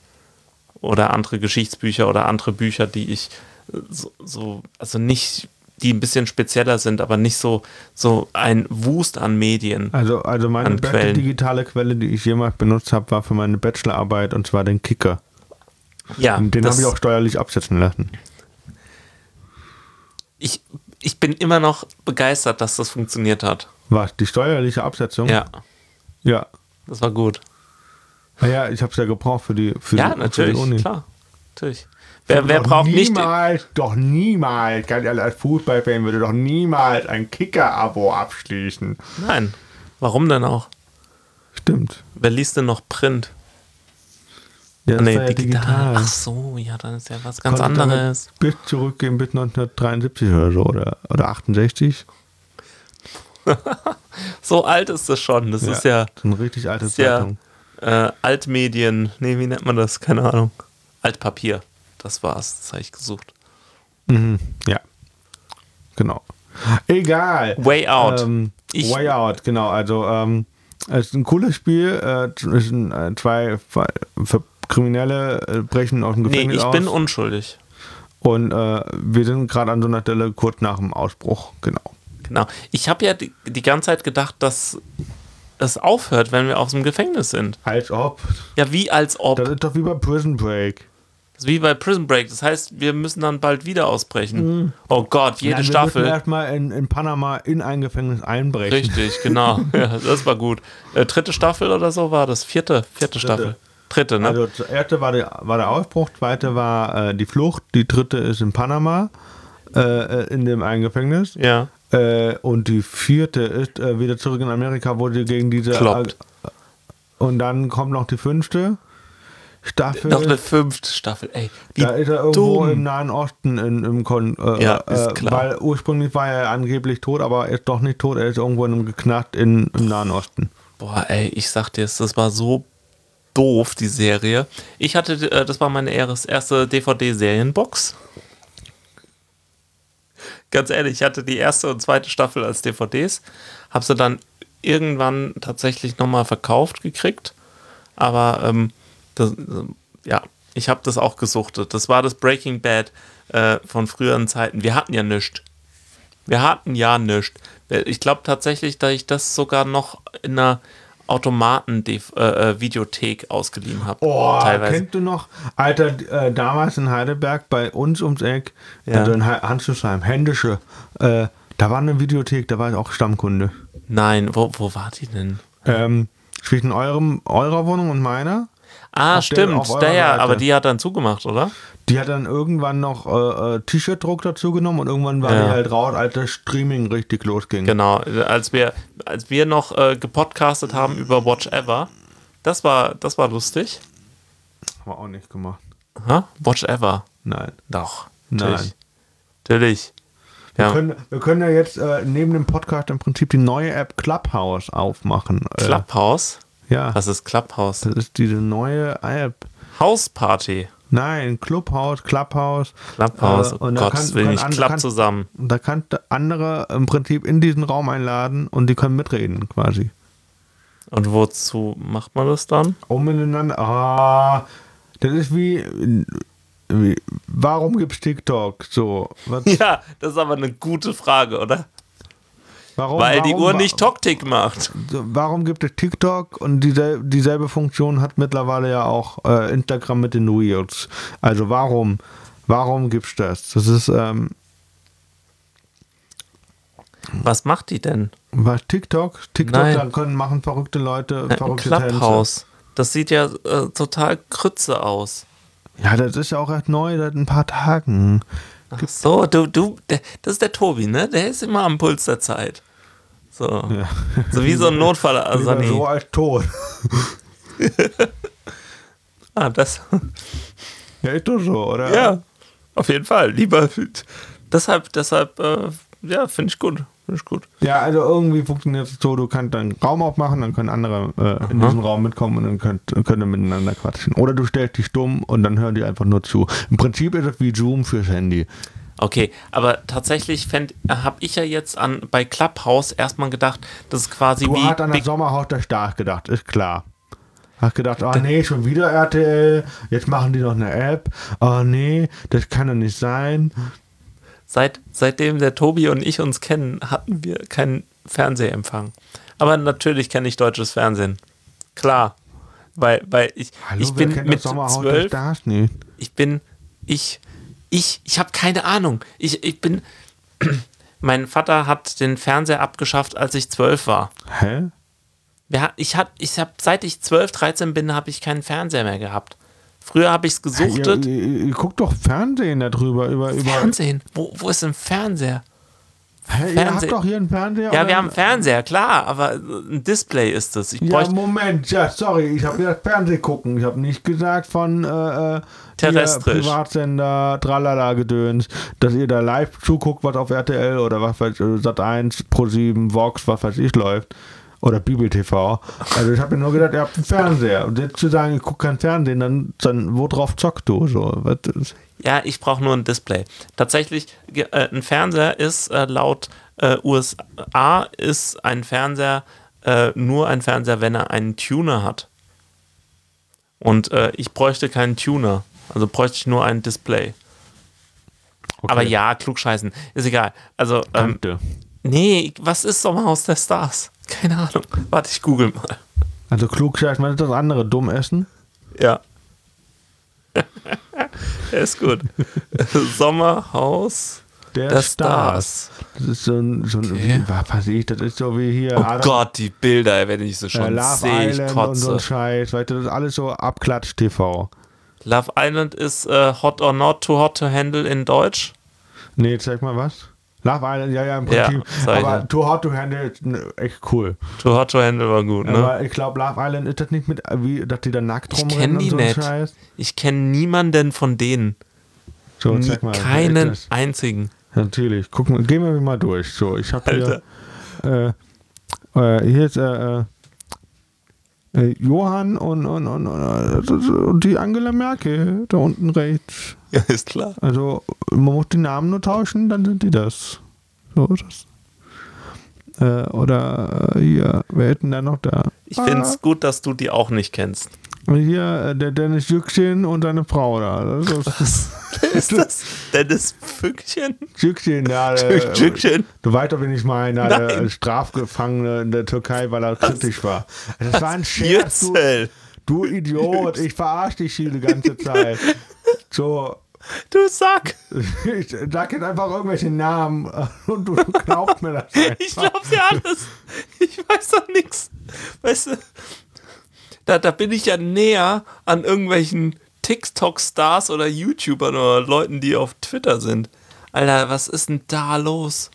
Oder andere Geschichtsbücher oder andere Bücher, die ich äh, so, so also nicht, die ein bisschen spezieller sind, aber nicht so, so ein Wust an Medien. Also, also meine beste Quellen. digitale Quelle, die ich jemals benutzt habe, war für meine Bachelorarbeit und zwar den Kicker. Ja, Und den habe ich auch steuerlich absetzen lassen. ich, ich bin immer noch begeistert, dass das funktioniert hat. Was? Die steuerliche Absetzung? Ja, Ja. das war gut. Naja, ich habe es ja gebraucht für die, für Ja, die, natürlich, für die klar. Natürlich. Wer, wer braucht nicht. niemals, doch niemals, ganz ehrlich, als Fußballfan würde doch niemals ein Kicker-Abo abschließen. Nein. Warum denn auch? Stimmt. Wer liest denn noch Print? Ja, das nee, ja digital. digital. Ach so, ja, dann ist ja was ganz Konnte anderes. Bis zurückgehen bis 1973 oder so, oder, oder 68. So alt ist das schon. Das ist ja, So eine richtig alte ist ja Zeitung. Äh, Altmedien. Nee, wie nennt man das? Keine Ahnung. Altpapier. Das war's. Das habe ich gesucht. Mhm. Ja. Genau. Egal. Way Out. Ähm, Way Out, genau. Also, ähm, es ist ein cooles Spiel. Äh, es sind äh, zwei Kriminelle äh, brechen aus dem nee, Gefängnis ich aus. bin unschuldig. Und äh, wir sind gerade an so einer Stelle kurz nach dem Ausbruch. Genau. Genau. Ich habe ja die, die ganze Zeit gedacht, dass es aufhört, wenn wir aus dem Gefängnis sind. Als ob. Ja, wie als ob. Das ist doch wie bei Prison Break. Das ist wie bei Prison Break. Das heißt, wir müssen dann bald wieder ausbrechen. Oh Gott, jede Nein, wir Staffel. müssen erstmal in, in Panama in ein Gefängnis einbrechen. Richtig, genau. ja, das war gut. Äh, dritte Staffel oder so war das? Vierte, vierte Staffel. Dritte, ne? Also, das erste war der, war der Ausbruch, zweite war äh, die Flucht, die dritte ist in Panama, äh, äh, in dem einen Gefängnis. ja. Äh, und die vierte ist äh, wieder zurück in Amerika, wo sie gegen diese. Kloppt. Äh, und dann kommt noch die fünfte Staffel. Noch eine fünfte Staffel, ey. Da ist er irgendwo dumm. im Nahen Osten in, im Kon äh, Ja, ist äh, klar. Weil ursprünglich war er angeblich tot, aber er ist doch nicht tot, er ist irgendwo in einem geknackt in, im Nahen Osten. Boah, ey, ich sag dir, das war so doof, die Serie. Ich hatte, äh, das war meine erste DVD-Serienbox. Ganz ehrlich, ich hatte die erste und zweite Staffel als DVDs, habe sie dann irgendwann tatsächlich nochmal verkauft gekriegt, aber ähm, das, äh, ja, ich habe das auch gesuchtet. Das war das Breaking Bad äh, von früheren Zeiten. Wir hatten ja nichts. Wir hatten ja nichts. Ich glaube tatsächlich, dass ich das sogar noch in einer Automaten-Videothek ausgeliehen habe. Oh, teilweise. kennst du noch, Alter, äh, damals in Heidelberg bei uns ums Eck, Ja. also in Ha- Handschuhsheim, Händische, äh, da war eine Videothek, da war ich auch Stammkunde. Nein, wo, wo war die denn? Ähm, Zwischen eurem, eurer Wohnung und meiner. Ah, stimmt. ja, Seite. aber die hat dann zugemacht, oder? Die hat dann irgendwann noch äh, äh, T-Shirt-Druck dazu genommen und irgendwann war Ja. die halt raus, als das Streaming richtig losging. Genau. Als wir, als wir noch äh, gepodcastet haben über Watch Ever, das war, das war lustig. Haben wir auch nicht gemacht. Ha? Watch Ever. Nein. Doch. Nein. Natürlich. Natürlich. Wir, Ja. können, wir können ja jetzt äh, neben dem Podcast im Prinzip die neue App Clubhouse aufmachen. Clubhouse? Ja. Was ist Clubhouse? Das ist diese neue App. Hausparty. Nein, Clubhouse, Clubhouse. Clubhouse. Äh, oh und da Gottes kann- Willen, ich klapp kann- zusammen. Da kannst du andere im Prinzip in diesen Raum einladen und die können mitreden quasi. Und wozu macht man das dann? Um miteinander. Ah, das ist wie. wie warum gibt's TikTok? So. Was, Ja, das ist aber eine gute Frage, oder? Warum, Weil die warum, Uhr wa- nicht Tok-Tick macht. Warum gibt es TikTok und diesel, dieselbe Funktion hat mittlerweile ja auch äh, Instagram mit den Reels? Also warum, warum gibt's das? Das ist ähm, Was macht die denn? was TikTok? TikTok, Nein. da können machen verrückte Leute Ein verrückte Tänze. Clubhouse. Das sieht ja äh, total krütze aus. Ja, das ist ja auch erst neu seit ein paar Tagen. Ach so, du, du, der, das ist der Tobi, ne? Der ist immer am Puls der Zeit. So. Ja. So wie so ein Notfall. Also nee. so als tot. Ah, das. Ja, ist doch so, oder? Ja, auf jeden Fall. Lieber. Deshalb, deshalb, äh, ja, finde ich gut. Finde ich gut. Ja, also irgendwie funktioniert es so, du kannst dann einen Raum aufmachen, dann können andere äh, in Aha. diesen Raum mitkommen und dann könnt, können ihr miteinander quatschen. Oder du stellst dich stumm und dann hören die einfach nur zu. Im Prinzip ist es wie Zoom fürs Handy. Okay, aber tatsächlich habe ich ja jetzt an bei Clubhouse erstmal gedacht, das ist quasi Du wie hast an der Sommerhaus der Start gedacht, ist klar. Hast gedacht, oh nee, schon wieder RTL, jetzt machen die noch eine App. Oh nee, das kann doch nicht sein. Seit, seitdem der Tobi und ich uns kennen, hatten wir keinen Fernsehempfang. Aber natürlich kenne ich deutsches Fernsehen. Klar. Weil, weil ich, Hallo, ich bin mit das Sommerhaus der zwölf, ich bin, ich, ich, ich habe keine Ahnung. Ich, ich bin, mein Vater hat den Fernseher abgeschafft, als ich zwölf war. Hä? Ha- ich hab, ich hab, seit ich 12, 13 bin, habe ich keinen Fernseher mehr gehabt. Früher habe ich es gesuchtet. Ihr guckt doch Fernsehen darüber, über, über. Fernsehen? Wo, wo ist ein Fernseher? Hä, ihr habt doch hier einen Fernseher? Ja, wir haben einen Fernseher, klar, aber ein Display ist das. Ich Ja, Moment, ja, sorry, ich habe gesagt Fernseh gucken. Ich habe nicht gesagt von äh, äh, Terrestrisch. Privatsender, Tralala gedöns, dass ihr da live zuguckt, was auf RTL oder was weiß ich, Sat 1, Pro 7, Vox, was weiß ich läuft. Oder Bibel TV. Also ich habe mir nur gedacht, ihr habt einen Fernseher. Und jetzt zu sagen, ich gucke kein Fernsehen, dann, dann wo drauf zockt du? So, ja, ich brauche nur ein Display. Tatsächlich, äh, ein Fernseher ist äh, laut äh, USA ist ein Fernseher äh, nur ein Fernseher, wenn er einen Tuner hat. Und äh, ich bräuchte keinen Tuner. Also bräuchte ich nur ein Display. Okay. Aber ja, klugscheißen. Ist egal. Also, ähm, Danke. nee, was ist Sommerhaus der Stars? Keine Ahnung. Warte, ich google mal. Also klug, was ist das andere? Dumm essen? Ja. Der ist gut. Sommerhaus Der, der Stars. Stars. Das ist so ein, so ein Okay. wie, was weiß ich, das ist so wie hier Oh Adam- Gott, die Bilder, wenn ich äh, schon Love sehe, ich Island und so ein kotze. Scheiß, weißt du, das ist alles so Abklatsch-TV. Love Island ist äh, Hot or Not Too Hot to Handle in Deutsch. Nee, zeig mal was. Love Island, ja, ja, im Ja, Prinzip. zeig aber ja. Too Hot to Handle ist ne, echt cool. Too Hot to Handle war gut, ne? Aber ich glaube, Love Island ist das nicht mit, wie, dass die da nackt Ich rumrennen kenne und die so ein nicht. Scheiß? Ich kenne niemanden von denen. So, Nie, zeig mal. keinen einzigen. Natürlich. Guck mal, gehen wir mal durch. So, ich habe hier, äh, äh, hier ist, äh, äh, Johann und, und, und, und, äh, und die Angela Merkel da unten rechts. Ja, ist klar. Also man muss die Namen nur tauschen, dann sind die das. So das. Äh, oder äh, hier, wer hätten da noch da? Ich finde es gut, dass du die auch nicht kennst. Hier, äh, der Dennis Jückchen und seine Frau da. Das ist Wer ist das? Dennis Pfückchen? Jückchen, ja. Der, Jückchen? Du weißt doch, wen ich meine. Der Strafgefangene in der Türkei, weil er kritisch war. Das war ein Scherz, du, du Idiot. Ich verarsche dich hier die ganze Zeit. So, Du Sack. ich sag jetzt einfach irgendwelche Namen und du glaubst mir das Ich glaub's ja alles. Ich weiß doch nichts. Weißt du, Da, da bin ich ja näher an irgendwelchen TikTok-Stars oder YouTubern oder Leuten, die auf Twitter sind. Alter, was ist denn da los?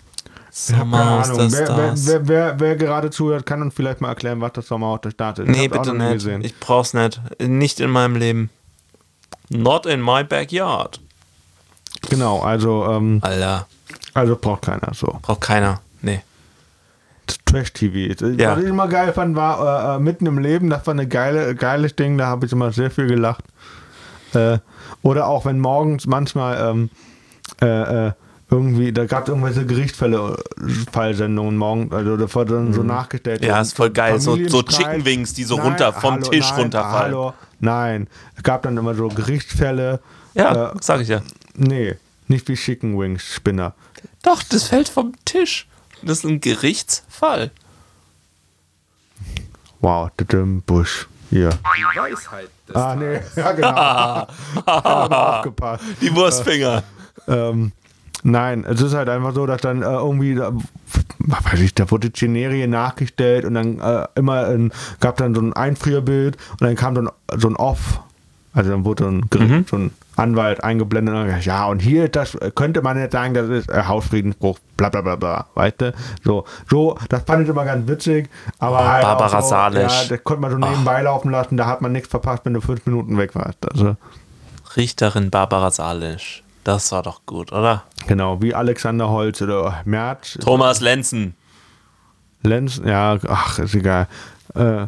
Sommerhaus der wer, Stars. Wer, wer, wer, wer, gerade zuhört, kann uns vielleicht mal erklären, was das Sommerhaus der Stars ist. Nee, bitte nicht. Gesehen. Ich brauch's nicht. Nicht in meinem Leben. Not in my backyard. Genau, also. Ähm, Alter. Also braucht keiner so. Braucht keiner. Nee. Trash-TV. Ja. Was ich immer geil fand, war äh, äh, mitten im Leben, das war eine geile, geiles Ding, da habe ich immer sehr viel gelacht. Äh, oder auch wenn morgens manchmal ähm, äh, äh irgendwie, da gab es irgendwelche Gerichtsfälle, Fallsendungen morgen, also da wurde dann so mhm. nachgestellt. Ja, ist voll geil. So, so Chicken Wings, die so nein, runter vom hallo, Tisch nein, runterfallen. Hallo, nein. Es gab dann immer so Gerichtsfälle. Ja, äh, sag ich ja. Nee, nicht wie Chicken Wings, Spinner. Doch, das fällt vom Tisch. Das ist ein Gerichtsfall. Wow, Busch. Hier. Die Weisheit des Ah, nee, ja, genau. aufgepasst. Die Wurstfinger. ähm, nein, es ist halt einfach so, dass dann äh, irgendwie, äh, was weiß ich, da wurde Generie nachgestellt und dann äh, immer ein, gab dann so ein Einfrierbild und dann kam dann so ein Off. Also dann wurde ein, mhm. so ein Anwalt eingeblendet und gesagt, ja, und hier, das könnte man jetzt sagen, das ist äh, Hausfriedensbruch, bla bla bla bla, weißt du? So, so, das fand ich immer ganz witzig, aber oh, halt Barbara so, Salisch. Ja, das konnte man so nebenbei oh. laufen lassen, da hat man nichts verpasst, wenn du fünf Minuten weg warst. Also. Richterin Barbara Salisch, das war doch gut, oder? Genau, wie Alexander Holz oder Merz. Thomas Lenzen. Lenzen, ja, ach, ist egal. Äh,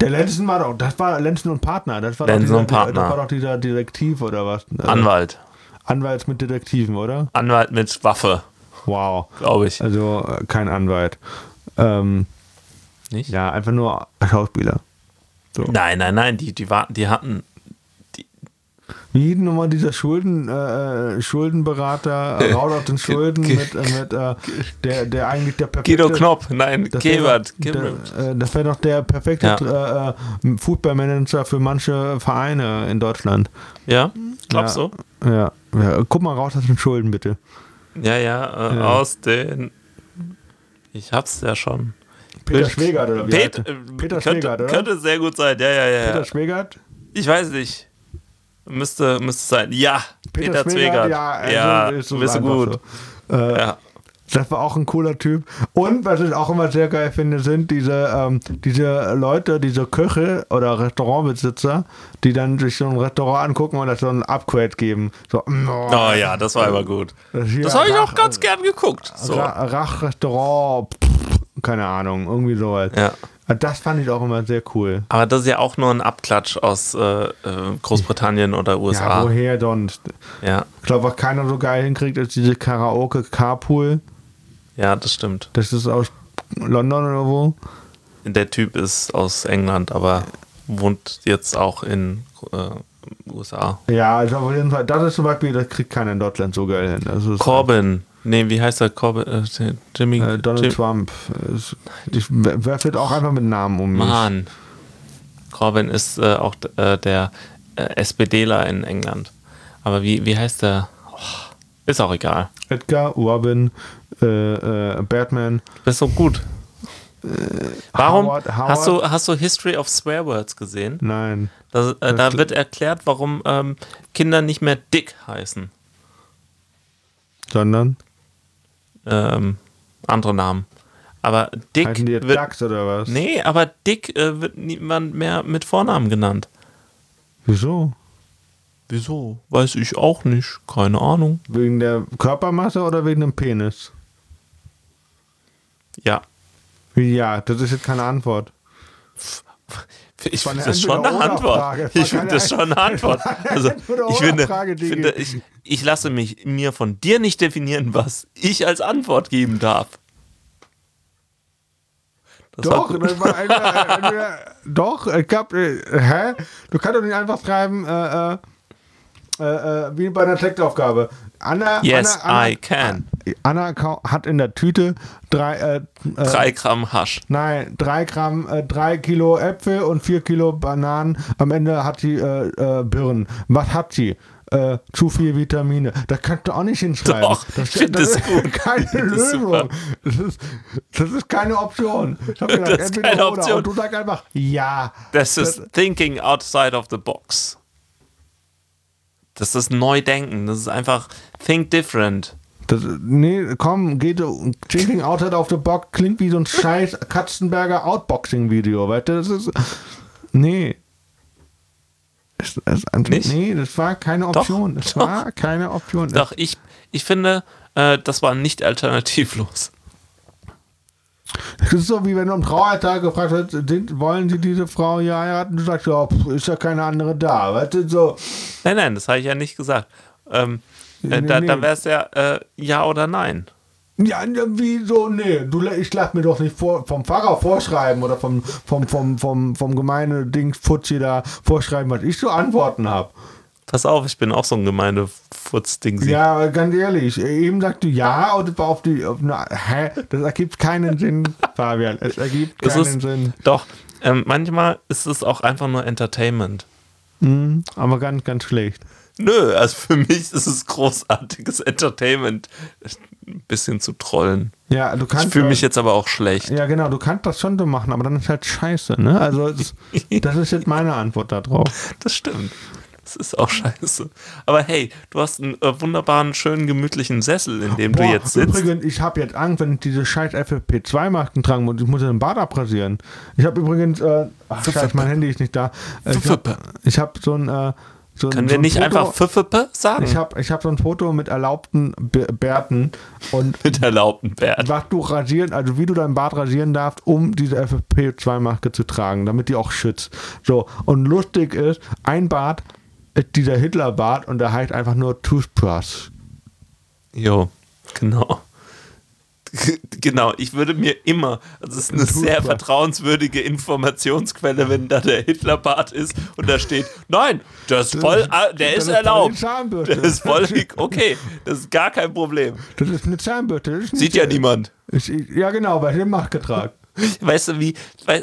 der Lenzen war doch, das war Lenzen und Partner. Das war Lenzen dieser, und Partner. Das war doch dieser Detektiv oder was? Anwalt. Anwalt mit Detektiven, oder? Anwalt mit Waffe. Wow. Glaube ich. Also äh, kein Anwalt. Ähm, Nicht? Ja, einfach nur Schauspieler. So. Nein, nein, nein, die, die, war, die hatten wie nochmal dieser Schulden, äh, äh Schuldenberater, äh, Raul auf den Schulden mit, äh, mit äh, der, der eigentlich der perfekte. Guido Knopp, nein, Gebert. Äh, das wäre doch der perfekte ja. äh, Footballmanager für manche Vereine in Deutschland. Ja, glaubst ja, du? Ja. ja. Guck mal raus aus den Schulden, bitte. Ja, ja, ja. aus den. Ich hab's ja schon. Peter Schwegert oder wie? Pet, Peter könnte, Schwegert, oder? Könnte sehr gut sein, ja, ja, ja. Peter Schwegert? Ich weiß nicht. Müsste, müsste sein. Ja, Peter, Peter Zwegert. Ja, also ja ist so bist du gut. So. Äh, ja. Das war auch ein cooler Typ. Und was ich auch immer sehr geil finde, sind diese, ähm, diese Leute, diese Köche oder Restaurantbesitzer, die dann sich so ein Restaurant angucken und das so ein Upgrade geben. So, oh, oh ja, das war immer gut. Das, das habe ich auch ganz gern geguckt. So. Rach-Restaurant, keine Ahnung, irgendwie sowas. Ja. Das fand ich auch immer sehr cool. Aber das ist ja auch nur ein Abklatsch aus äh, äh Großbritannien oder USA. Ja, woher sonst? Ja. Ich glaube, was keiner so geil hinkriegt, ist diese Karaoke Carpool. Ja, das stimmt. Das ist aus London oder wo? Der Typ ist aus England, aber wohnt jetzt auch in äh, USA. Ja, also auf jeden Fall, das ist zum Beispiel, das kriegt keiner in Deutschland so geil hin. Corbin Nee, wie heißt er? Corbin, äh, Jimmy, äh, Donald Jim Trump. Ich werfe auch einfach mit Namen um mich. Mann. Corbyn ist äh, auch äh, der äh, SPDler in England. Aber wie, wie heißt der? Oh, ist auch egal. Edgar, Robin, äh, äh, Batman. Das ist so gut. Warum Howard, Howard? Hast, du, hast du History of Swear Words gesehen? Nein. Das, da wird erklärt, warum ähm, Kinder nicht mehr Dick heißen. Sondern? Ähm, andere Namen. Aber Dick. Heißen die wird, Dax oder was? Nee, aber Dick äh, wird niemand mehr mit Vornamen genannt. Wieso? Wieso? Weiß ich auch nicht. Keine Ahnung. Wegen der Körpermasse oder wegen dem Penis? Ja. Ja, das ist jetzt keine Antwort. Ich finde das schon eine Antwort. Ich finde das schon eine Antwort. Also, ich finde, finde ich, ich lasse mich mir von dir nicht definieren, was ich als Antwort geben darf. Das doch, war eine, eine, doch, ich hab, äh, hä? Du kannst doch nicht einfach schreiben, äh, äh, äh, wie bei einer Textaufgabe. Anna, yes, Anna, Anna, I can. Anna hat in der Tüte drei, äh, äh, drei Gramm Hasch. Nein, drei Gramm, äh, drei Kilo Äpfel und vier Kilo Bananen. Am Ende hat sie äh, äh, Birnen. Was hat sie? äh, zu viel Vitamine. Da kannst du auch nicht hinschreiben. Doch, das, das das ist gut. keine. Lösung. Das ist, das ist keine Option. Ich habe gedacht, Das ist keine oder. Option. Und du sagst einfach, ja. Das ist thinking outside of the box. Das ist Neudenken. Das ist einfach think different. Das, nee, komm, geht Thinking Outside of the Box klingt wie so ein scheiß Katzenberger Outboxing-Video, weißt du? Das ist. Nee. Das, das, Nicht? Nee, das war keine Doch, Option. Das doch. war keine Option. Doch, ich, ich finde, äh, das war nicht alternativlos. Das ist so, wie wenn du am Trauertag gefragt wird, wollen sie diese Frau hier heiraten? Du sagst, ja, pff, ist ja keine andere da. Weißt du, so. Nein, nein, das habe ich ja nicht gesagt. Ähm, äh, Nee, da nee. da wäre es ja äh, ja oder nein. Ja, wieso? Nee, du, ich lass mir doch nicht vor, vom Pfarrer vorschreiben oder vom, vom, vom, vom, vom gemeine Ding Fuzzi da vorschreiben, was ich zu antworten habe. Pass auf, ich bin auch so ein Gemeindefutzding. Ja, aber ganz ehrlich, eben sagst du ja und das war auf die. Auf eine, hä? Das ergibt keinen Sinn, Fabian. Es ergibt keinen ist, Sinn. doch, ähm, manchmal ist es auch einfach nur Entertainment. Mhm, aber ganz, ganz schlecht. Nö, also für mich ist es großartiges Entertainment, ein bisschen zu trollen. Ja, du kannst. Ich fühle mich jetzt aber auch schlecht. Ja, genau, du kannst das schon so machen, aber dann ist halt scheiße, ne? Also, das, das ist jetzt meine Antwort darauf. Das stimmt. Das ist auch scheiße. Aber hey, du hast einen äh, wunderbaren, schönen, gemütlichen Sessel, in dem du Boah, jetzt sitzt. Übrigens, ich habe jetzt Angst, wenn ich diese scheiß FFP2-Masken tragen muss. Ich muss den Bart abrasieren. Ich habe übrigens, äh, ach, scheiß, mein Handy ist nicht da. Äh, Ich habe hab so ein, äh, so Können so wir nicht Foto, einfach Pfiffe sagen? Ich habe ich hab so ein Foto mit erlaubten Be- Bärten und Mit erlaubten Bert. was du rasieren, also wie du deinen Bart rasieren darfst, um diese FFP2-Maske zu tragen, damit die auch schützt. So, und lustig ist, ein Bart dieser Hitler-Bart und der heißt einfach nur Toothbrush. Jo, genau. Genau, ich würde mir immer, also es ist eine sehr vertrauenswürdige Informationsquelle, wenn da der Hitlerbart ist und da steht, nein, der ist voll, der das ist erlaubt. Der ist voll, okay, das ist gar kein Problem. Das ist eine Zahnbürste. Das ist nicht- Sieht ja niemand. Ich, ich, ja, genau, bei dem Macht getragen. Weißt du wie,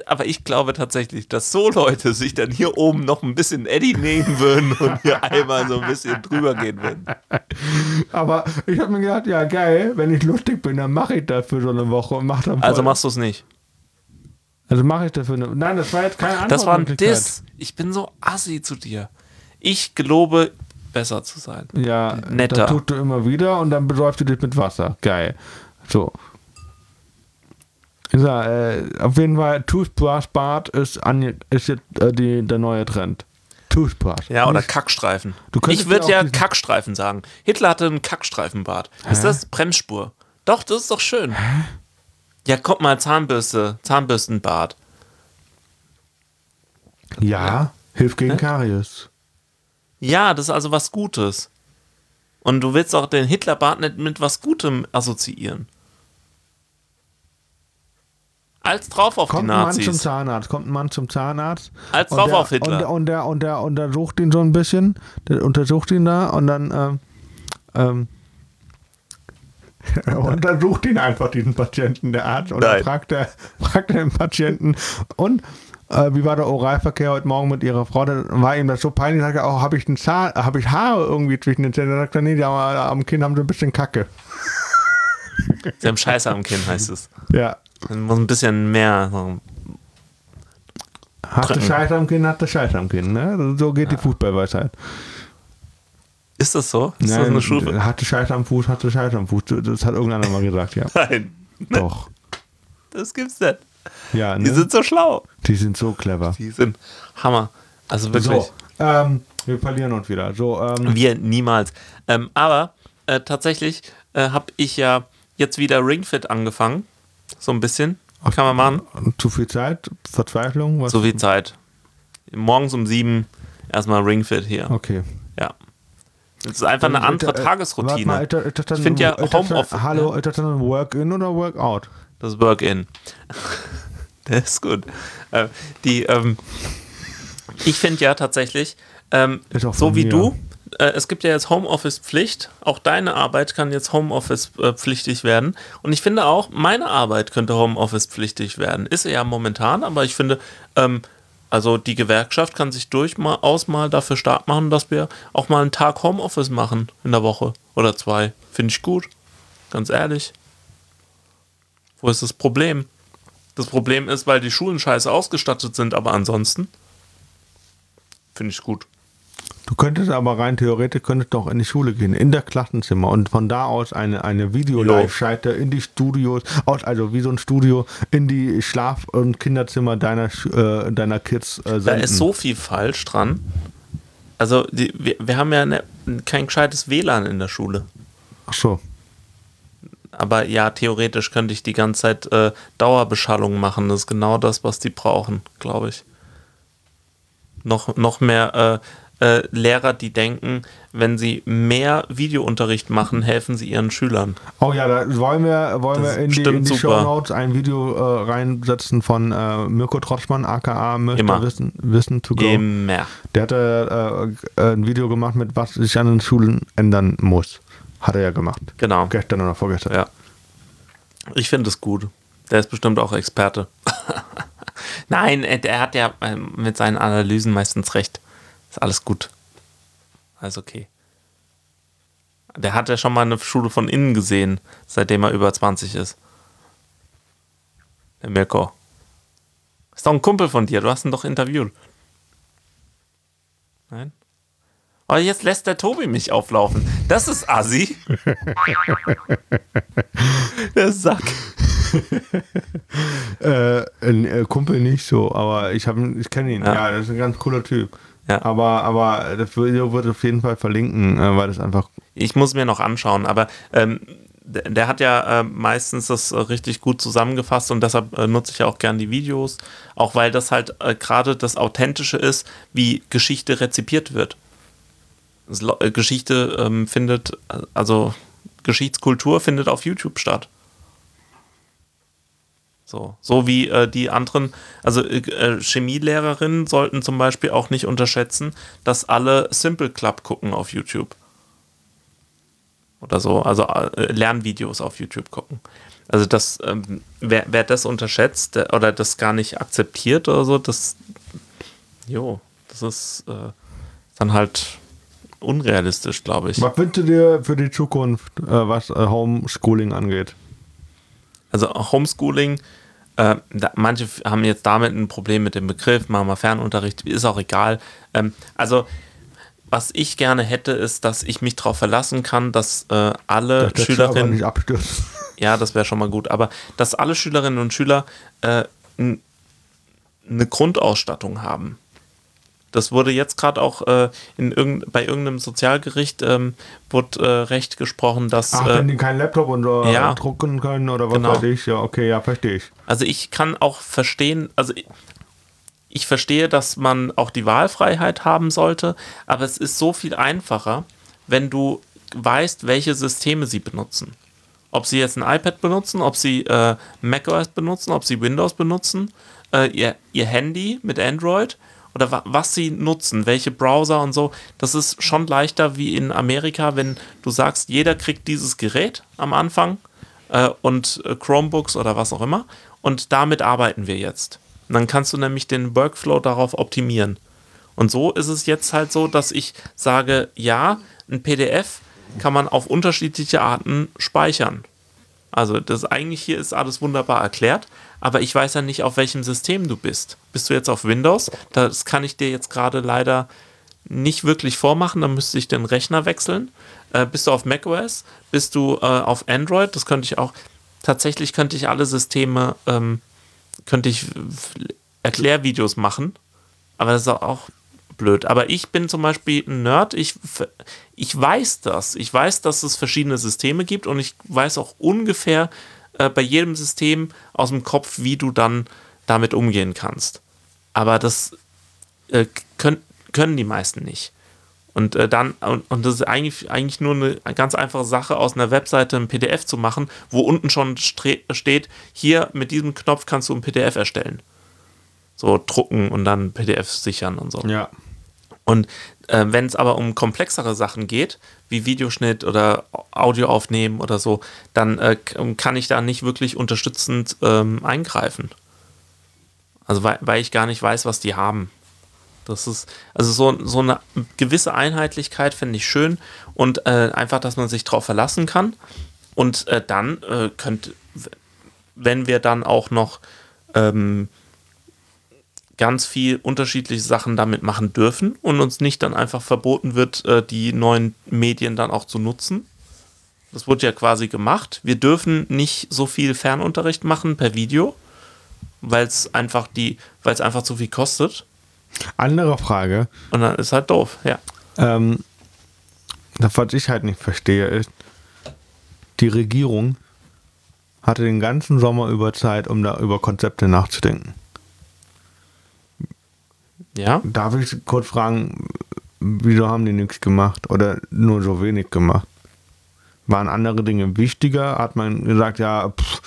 aber ich glaube tatsächlich, dass so Leute sich dann hier oben noch ein bisschen Eddie nehmen würden und hier einmal so ein bisschen drüber gehen würden. Aber ich habe mir gedacht, ja, geil, wenn ich lustig bin, dann mache ich das für so eine Woche und mach dann voll. Also machst du es nicht. Also mache ich das für eine. Nein, das war jetzt keine Antwort. Das war ein Diss. Ich bin so assi zu dir. Ich gelobe, besser zu sein. Ja, Netter. das tust du immer wieder und dann besäufst du dich mit Wasser. Geil. So. Sag, äh, auf jeden Fall, Toothbrush Bart ist, an, ist jetzt äh, die, der neue Trend. Toothbrush. Ja, oder Kackstreifen. Ich würde ja ja Kackstreifen sagen. Hitler hatte einen Kackstreifenbart. Ist das Bremsspur? Doch, das ist doch schön. Ja, kommt mal, Zahnbürste, Zahnbürstenbart. Ja, hilft gegen Karies. Ja, das ist also was Gutes. Und du willst auch den Hitlerbart nicht mit was Gutem assoziieren. Als drauf auf Kommt die ein Mann zum Nazis. Zahnarzt, kommt ein Mann zum Zahnarzt. Als und drauf der, auf Hitler. Und, der- und, der, und der untersucht ihn so ein bisschen, der untersucht ihn da und dann ähm, ähm, er untersucht ihn einfach, diesen Patienten, der Arzt. Und dann fragt er, fragt er den Patienten, und äh, wie war der Oralverkehr heute Morgen mit ihrer Frau? Dann war ihm das so peinlich, sagt er, oh, habe ich, einen Zahn- hab ich Haare irgendwie zwischen den Zähnen? Dann sagt er, nee, die haben, am Kinn haben sie ein bisschen Kacke. Sie haben Scheiße am Kinn, heißt es. Ja. Man muss ein bisschen mehr. So. Drücken. Scheiße am Kinn, hast du Scheiße am Kinn. Ne? So geht die Fußballweisheit. Ist das so? Ist das eine Schule? hatte Scheiße am Fuß, hatte Scheiße am Fuß. Das hat irgendeiner mal gesagt, ja. Nein, Doch. das gibt's nicht. Ja, Die ne? sind so schlau. Die sind so clever. Die sind Hammer. Also wirklich. So, ähm, wir verlieren uns wieder. So, ähm, Wir niemals. Ähm, aber äh, tatsächlich äh, habe ich ja jetzt wieder Ringfit angefangen. So ein bisschen. Kann man machen. zu viel Zeit, Verzweiflung, was? So viel Zeit. Morgens um sieben erstmal Ringfit hier. Okay. Ja. Das ist einfach eine andere Äh, Tagesroutine. mal, ist das- ist das dann- Ich finde ja ist das Homeoffice- Hallo, ist das dann Work-In oder Workout? Das Work-In. Der ist gut. Äh, die, ähm, ich finde ja tatsächlich, ähm, Ist so wie mir. du, äh, es gibt ja jetzt Homeoffice-Pflicht. Auch deine Arbeit kann jetzt Homeoffice-pflichtig werden. Und ich finde auch, meine Arbeit könnte Homeoffice-pflichtig werden. Ist ja momentan, aber ich finde, ähm, Also die Gewerkschaft kann sich durchaus mal dafür stark machen, dass wir auch mal einen Tag Homeoffice machen in der Woche oder zwei. Finde ich gut. Ganz ehrlich. Wo ist das Problem? Das Problem ist, weil die Schulen scheiße ausgestattet sind, aber ansonsten finde ich gut. Du könntest aber rein theoretisch könntest doch in die Schule gehen, in das Klassenzimmer und von da aus eine, eine Video-Live-Schalte in die Studios, aus, also wie so ein Studio, in die Schlaf- und Kinderzimmer deiner, äh, deiner Kids äh, senden. Da ist so viel falsch dran. Also die, wir, wir haben ja ne, kein gescheites WLAN in der Schule. Ach so. Aber ja, theoretisch könnte ich die ganze Zeit äh, Dauerbeschallung machen. Das ist genau das, was die brauchen, glaube ich. Noch, noch mehr äh, äh, Lehrer, die denken, wenn sie mehr Videounterricht machen, helfen sie ihren Schülern. Oh ja, da wollen wir, wollen wir in die, in die Show Notes ein Video äh, reinsetzen von äh, Mirko Trotschmann, aka Möchte Wissen, Wissen to Go. Immer. Der hatte äh, ein Video gemacht mit, was sich an den Schulen ändern muss. Hat er ja gemacht. Genau. Gestern oder vorgestern. Ja. Ich finde es gut. Der ist bestimmt auch Experte. Nein, er hat ja ähm, mit seinen Analysen meistens recht. Ist alles gut. Alles okay. Der hat ja schon mal eine Schule von innen gesehen, seitdem er über 20 ist. Der Mirko. Ist doch ein Kumpel von dir, du hast ihn doch interviewt. Nein? Oh, jetzt lässt der Tobi mich auflaufen. Das ist Assi. der Sack. äh, ein äh, Kumpel nicht so, aber ich, ich kenne ihn. Ja. ja, das ist ein ganz cooler Typ. Ja. Aber, aber das Video wird auf jeden Fall verlinken, äh, weil das einfach. Ich muss mir noch anschauen, aber ähm, der, hat ja äh, meistens das äh, richtig gut zusammengefasst und deshalb äh, nutze ich ja auch gern die Videos, auch weil das halt äh, gerade das Authentische ist, wie Geschichte rezipiert wird. Geschichte ähm, findet, also Geschichtskultur findet auf YouTube statt. So, so wie äh, die anderen, also äh, äh, Chemielehrerinnen sollten zum Beispiel auch nicht unterschätzen, dass alle Simple Club gucken auf YouTube. Oder so, also äh, Lernvideos auf YouTube gucken. Also das, ähm, wer, wer das unterschätzt oder das gar nicht akzeptiert oder so, das, jo, das ist äh, dann halt unrealistisch, glaube ich. Was wünschst du dir für die Zukunft, äh, was Homeschooling angeht? Also Homeschooling, äh, da, manche haben jetzt damit ein Problem mit dem Begriff, machen wir Fernunterricht, ist auch egal. Ähm, also was ich gerne hätte, ist, dass ich mich darauf verlassen kann, dass äh, alle dass Schülerinnen. Ja, das wäre schon mal gut. Aber dass alle Schülerinnen und Schüler äh, eine Grundausstattung haben. Das wurde jetzt gerade auch äh, in irgend, bei irgendeinem Sozialgericht ähm, wurde äh, recht gesprochen, dass. Ach, wenn äh, die keinen Laptop und, äh, ja, drucken können oder was genau. weiß ich. Ja, okay, ja, verstehe ich. Also ich kann auch verstehen, also ich, ich verstehe, dass man auch die Wahlfreiheit haben sollte, aber es ist so viel einfacher, wenn du weißt, welche Systeme sie benutzen. Ob sie jetzt ein iPad benutzen, ob sie äh, macOS benutzen, ob sie Windows benutzen, äh, ihr, ihr Handy mit Android oder wa was sie nutzen, welche Browser und so. Das ist schon leichter wie in Amerika, wenn du sagst, jeder kriegt dieses Gerät am Anfang äh, und äh, Chromebooks oder was auch immer und damit arbeiten wir jetzt. Und dann kannst du nämlich den Workflow darauf optimieren. Und so ist es jetzt halt so, dass ich sage, ja, ein PDF kann man auf unterschiedliche Arten speichern. Also das eigentlich hier ist alles wunderbar erklärt, aber ich weiß ja nicht, auf welchem System du bist. Bist du jetzt auf Windows? Das kann ich dir jetzt gerade leider nicht wirklich vormachen, da müsste ich den Rechner wechseln. Äh, bist du auf macOS? Bist du äh, auf Android? Das könnte ich auch. Tatsächlich könnte ich alle Systeme, ähm, könnte ich Erklärvideos machen, aber das ist auch blöd. Aber ich bin zum Beispiel ein Nerd. Ich, ich weiß das. Ich weiß, dass es verschiedene Systeme gibt und ich weiß auch ungefähr äh, bei jedem System aus dem Kopf, wie du dann damit umgehen kannst. Aber das äh, können, können die meisten nicht. Und äh, dann, und, und, das ist eigentlich, eigentlich nur eine ganz einfache Sache, aus einer Webseite ein PDF zu machen, wo unten schon steht, hier mit diesem Knopf kannst du ein PDF erstellen. So drucken und dann PDF sichern und so. Ja. Und äh, wenn es aber um komplexere Sachen geht, wie Videoschnitt oder Audio aufnehmen oder so, dann äh, kann ich da nicht wirklich unterstützend ähm, eingreifen. Also weil, weil ich gar nicht weiß, was die haben. Das ist, also so, so eine gewisse Einheitlichkeit finde ich schön und äh, einfach, dass man sich darauf verlassen kann. Und äh, dann äh, könnte, wenn wir dann auch noch ähm, ganz viel unterschiedliche Sachen damit machen dürfen und uns nicht dann einfach verboten wird, äh, die neuen Medien dann auch zu nutzen. Das wurde ja quasi gemacht. Wir dürfen nicht so viel Fernunterricht machen per Video, weil es einfach die, weil es einfach zu viel kostet. Andere Frage. Und dann ist halt doof, ja. Ähm, das, was ich halt nicht verstehe, ist, die Regierung hatte den ganzen Sommer über Zeit, um da über Konzepte nachzudenken. Ja. Darf ich kurz fragen, wieso haben die nichts gemacht oder nur so wenig gemacht? Waren andere Dinge wichtiger? Hat man gesagt, ja, pff,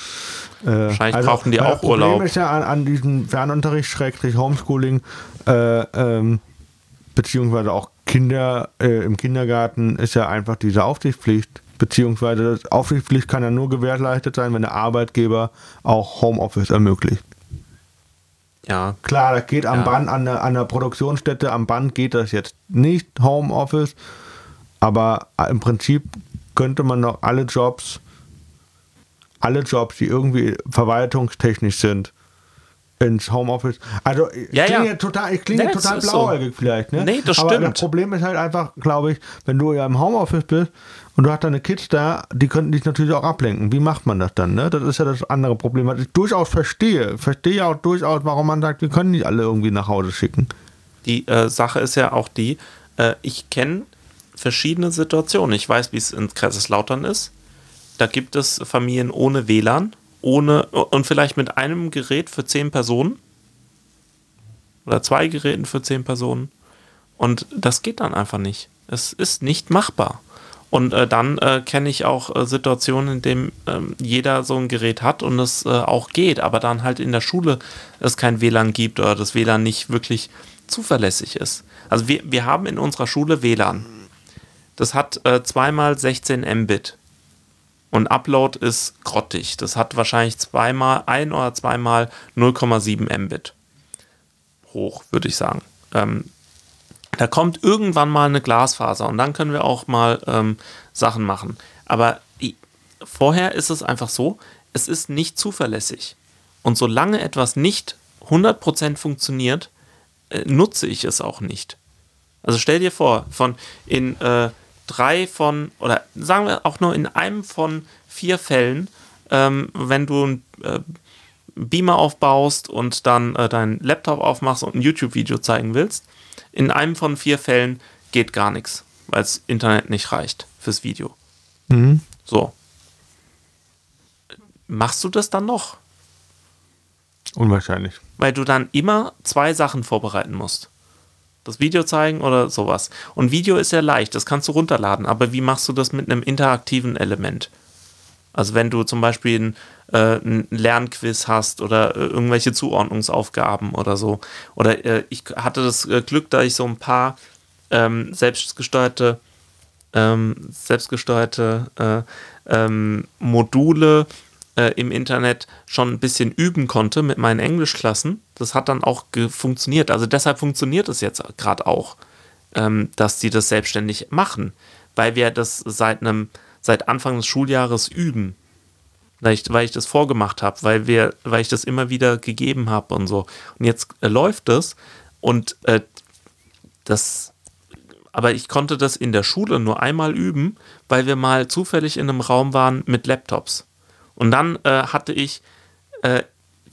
äh, Wahrscheinlich also, brauchen die auch das Problem Urlaub. ist ja an, an diesem Fernunterricht, Schrägstrich Homeschooling, äh, ähm, beziehungsweise auch Kinder äh, im Kindergarten, ist ja einfach diese Aufsichtspflicht. Beziehungsweise Aufsichtspflicht kann ja nur gewährleistet sein, wenn der Arbeitgeber auch Homeoffice ermöglicht. Ja. Klar, das geht am ja. Band, an der, an der Produktionsstätte, am Band geht das jetzt nicht, Homeoffice. Aber im Prinzip könnte man noch alle Jobs, alle Jobs, die irgendwie verwaltungstechnisch sind, ins Homeoffice. Also ich ja, klinge ja. total, ich klinge nee, total blauäugig so. vielleicht. Ne? Nee, das Aber stimmt. das Problem ist halt einfach, glaube ich, wenn du ja im Homeoffice bist und du hast deine Kids da, die könnten dich natürlich auch ablenken. Wie macht man das dann? Ne? Das ist ja das andere Problem, was ich durchaus verstehe. Verstehe ja auch durchaus, warum man sagt, wir können nicht alle irgendwie nach Hause schicken. Die äh, Sache ist ja auch die, äh, ich kenne verschiedene Situationen. Ich weiß, wie es in Kaiserslautern ist. Da gibt es Familien ohne WLAN ohne und vielleicht mit einem Gerät für zehn Personen oder zwei Geräten für zehn Personen. Und das geht dann einfach nicht. Es ist nicht machbar. Und äh, dann äh, kenne ich auch äh, Situationen, in denen ähm, jeder so ein Gerät hat und es äh, auch geht, aber dann halt in der Schule es kein WLAN gibt oder das WLAN nicht wirklich zuverlässig ist. Also wir, wir haben in unserer Schule WLAN. Das hat äh, zweimal 16 Mbit. Und Upload ist grottig. Das hat wahrscheinlich zweimal, ein oder zweimal 0,7 Mbit hoch, würde ich sagen. Ähm, da kommt irgendwann mal eine Glasfaser und dann können wir auch mal ähm, Sachen machen. Aber die, vorher ist es einfach so, es ist nicht zuverlässig. Und solange etwas nicht 100% funktioniert, äh, nutze ich es auch nicht. Also stell dir vor, von in äh, drei von, oder sagen wir auch nur in einem von vier Fällen, ähm, wenn du ein äh, Beamer aufbaust und dann äh, deinen Laptop aufmachst und ein YouTube-Video zeigen willst, in einem von vier Fällen geht gar nichts, weil das Internet nicht reicht fürs Video. Mhm. So. Machst du das dann noch? Unwahrscheinlich. Weil du dann immer zwei Sachen vorbereiten musst das Video zeigen oder sowas. Und Video ist ja leicht, das kannst du runterladen, aber wie machst du das mit einem interaktiven Element? Also wenn du zum Beispiel ein, äh, ein Lernquiz hast oder äh, irgendwelche Zuordnungsaufgaben oder so. Oder äh, ich hatte das äh, Glück, da ich so ein paar ähm, selbstgesteuerte, ähm, selbstgesteuerte äh, ähm, Module äh, im Internet schon ein bisschen üben konnte mit meinen Englischklassen. Das hat dann auch funktioniert. Also deshalb funktioniert es jetzt gerade auch, ähm, dass die das selbstständig machen, weil wir das seit einem seit Anfang des Schuljahres üben. Weil ich, weil ich das vorgemacht habe, weil wir, weil ich das immer wieder gegeben habe und so. Und jetzt äh, läuft es und äh, das aber ich konnte das in der Schule nur einmal üben, weil wir mal zufällig in einem Raum waren mit Laptops. Und dann äh, hatte ich äh,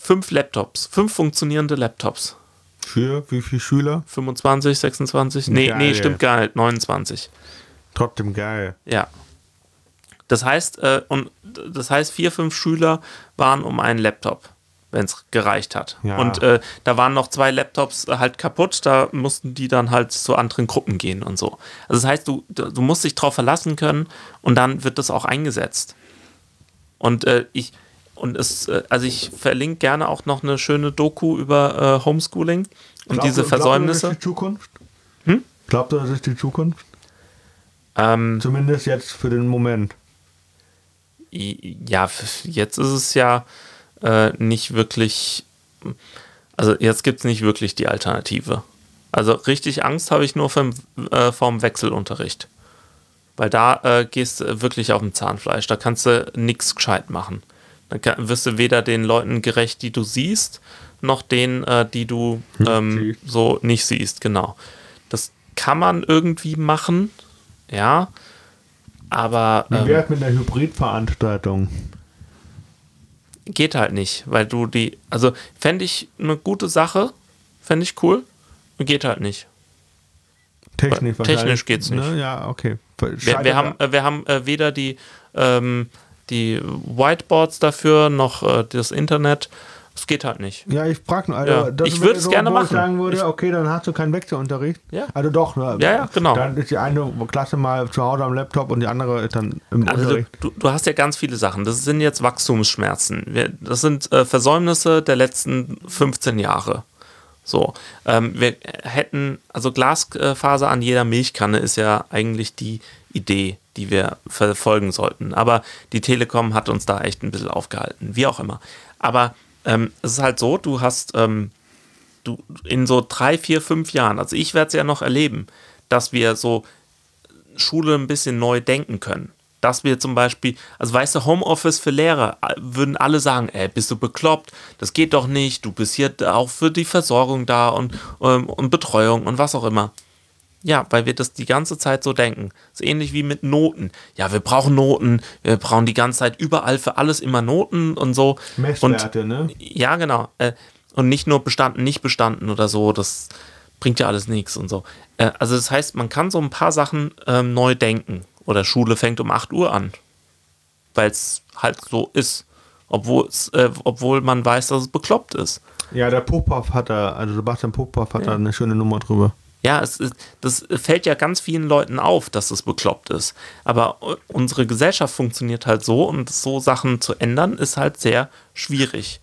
fünf Laptops, fünf funktionierende Laptops. Für wie viele Schüler? 25, 26? Nee, geil. nee, stimmt gar nicht, 29. Trotzdem geil. Ja. Das heißt, äh, und das heißt, vier, fünf Schüler waren um einen Laptop, wenn es gereicht hat. Ja. Und äh, da waren noch zwei Laptops halt kaputt, da mussten die dann halt zu anderen Gruppen gehen und so. Also das heißt, du, du musst dich drauf verlassen können und dann wird das auch eingesetzt. Und äh, ich, und es, äh, also ich verlinke gerne auch noch eine schöne Doku über äh, Homeschooling und glaub, diese Versäumnisse. Glaubt ihr, das ist die Zukunft? Hm? Glaubt ihr, das ist die Zukunft? Ähm, Zumindest jetzt für den Moment. Ja, jetzt ist es ja äh, nicht wirklich. Also jetzt gibt es nicht wirklich die Alternative. Also richtig Angst habe ich nur vom, äh, vom Wechselunterricht. Weil da äh, gehst du wirklich auf dem Zahnfleisch. Da kannst du nichts gescheit machen. Dann wirst du weder den Leuten gerecht, die du siehst, noch denen, äh, die du ähm, so nicht siehst. Genau. Das kann man irgendwie machen, ja. Aber. Wie wäre es mit einer Hybridveranstaltung? Geht halt nicht, weil du die. Also fände ich eine gute Sache, fände ich cool, geht halt nicht. Technisch, Technisch geht's nicht. Ne? Ja, okay. Wir, wir, haben, äh, wir haben äh, weder die, ähm, die Whiteboards dafür noch äh, das Internet. Es geht halt nicht. Ja, ich frage nur. Also, Ja. Ich wäre würd's gerne machen. Ich sagen würde, Ich- okay, dann hast du keinen Wechselunterricht. Ja. Also doch, ne? Ja, ja, genau. Dann ist die eine Klasse mal zu Hause am Laptop und die andere ist dann im Also du, Unterricht. du, du hast ja ganz viele Sachen. Das sind jetzt Wachstumsschmerzen. Das sind äh, Versäumnisse der letzten 15 Jahre. So, ähm, wir hätten, also Glasfaser an jeder Milchkanne ist ja eigentlich die Idee, die wir verfolgen sollten. Aber die Telekom hat uns da echt ein bisschen aufgehalten, wie auch immer. Aber ähm, es ist halt so, du hast ähm, du in so drei, vier, fünf Jahren, also ich werde es ja noch erleben, dass wir so Schule ein bisschen neu denken können. Dass wir zum Beispiel, also weißt du, Homeoffice für Lehrer, äh, würden alle sagen, ey, bist du bekloppt, das geht doch nicht, du bist hier auch für die Versorgung da und, ähm, und Betreuung und was auch immer. Ja, weil wir das die ganze Zeit so denken. So ähnlich wie mit Noten. Ja, wir brauchen Noten, wir brauchen die ganze Zeit überall für alles immer Noten und so. Messwerte, und, ne? Ja, genau. Äh, und nicht nur bestanden, nicht bestanden oder so. Das bringt ja alles nichts und so. Äh, also das heißt, man kann so ein paar Sachen ähm, neu denken. Oder Schule fängt um 8 Uhr an. Weil es halt so ist. Obwohl, äh, obwohl man weiß, dass es bekloppt ist. Ja, der Popov hat da, also Sebastian Popov hat Ja. da eine schöne Nummer drüber. Ja, es ist, das fällt ja ganz vielen Leuten auf, dass es bekloppt ist. Aber unsere Gesellschaft funktioniert halt so und so Sachen zu ändern ist halt sehr schwierig.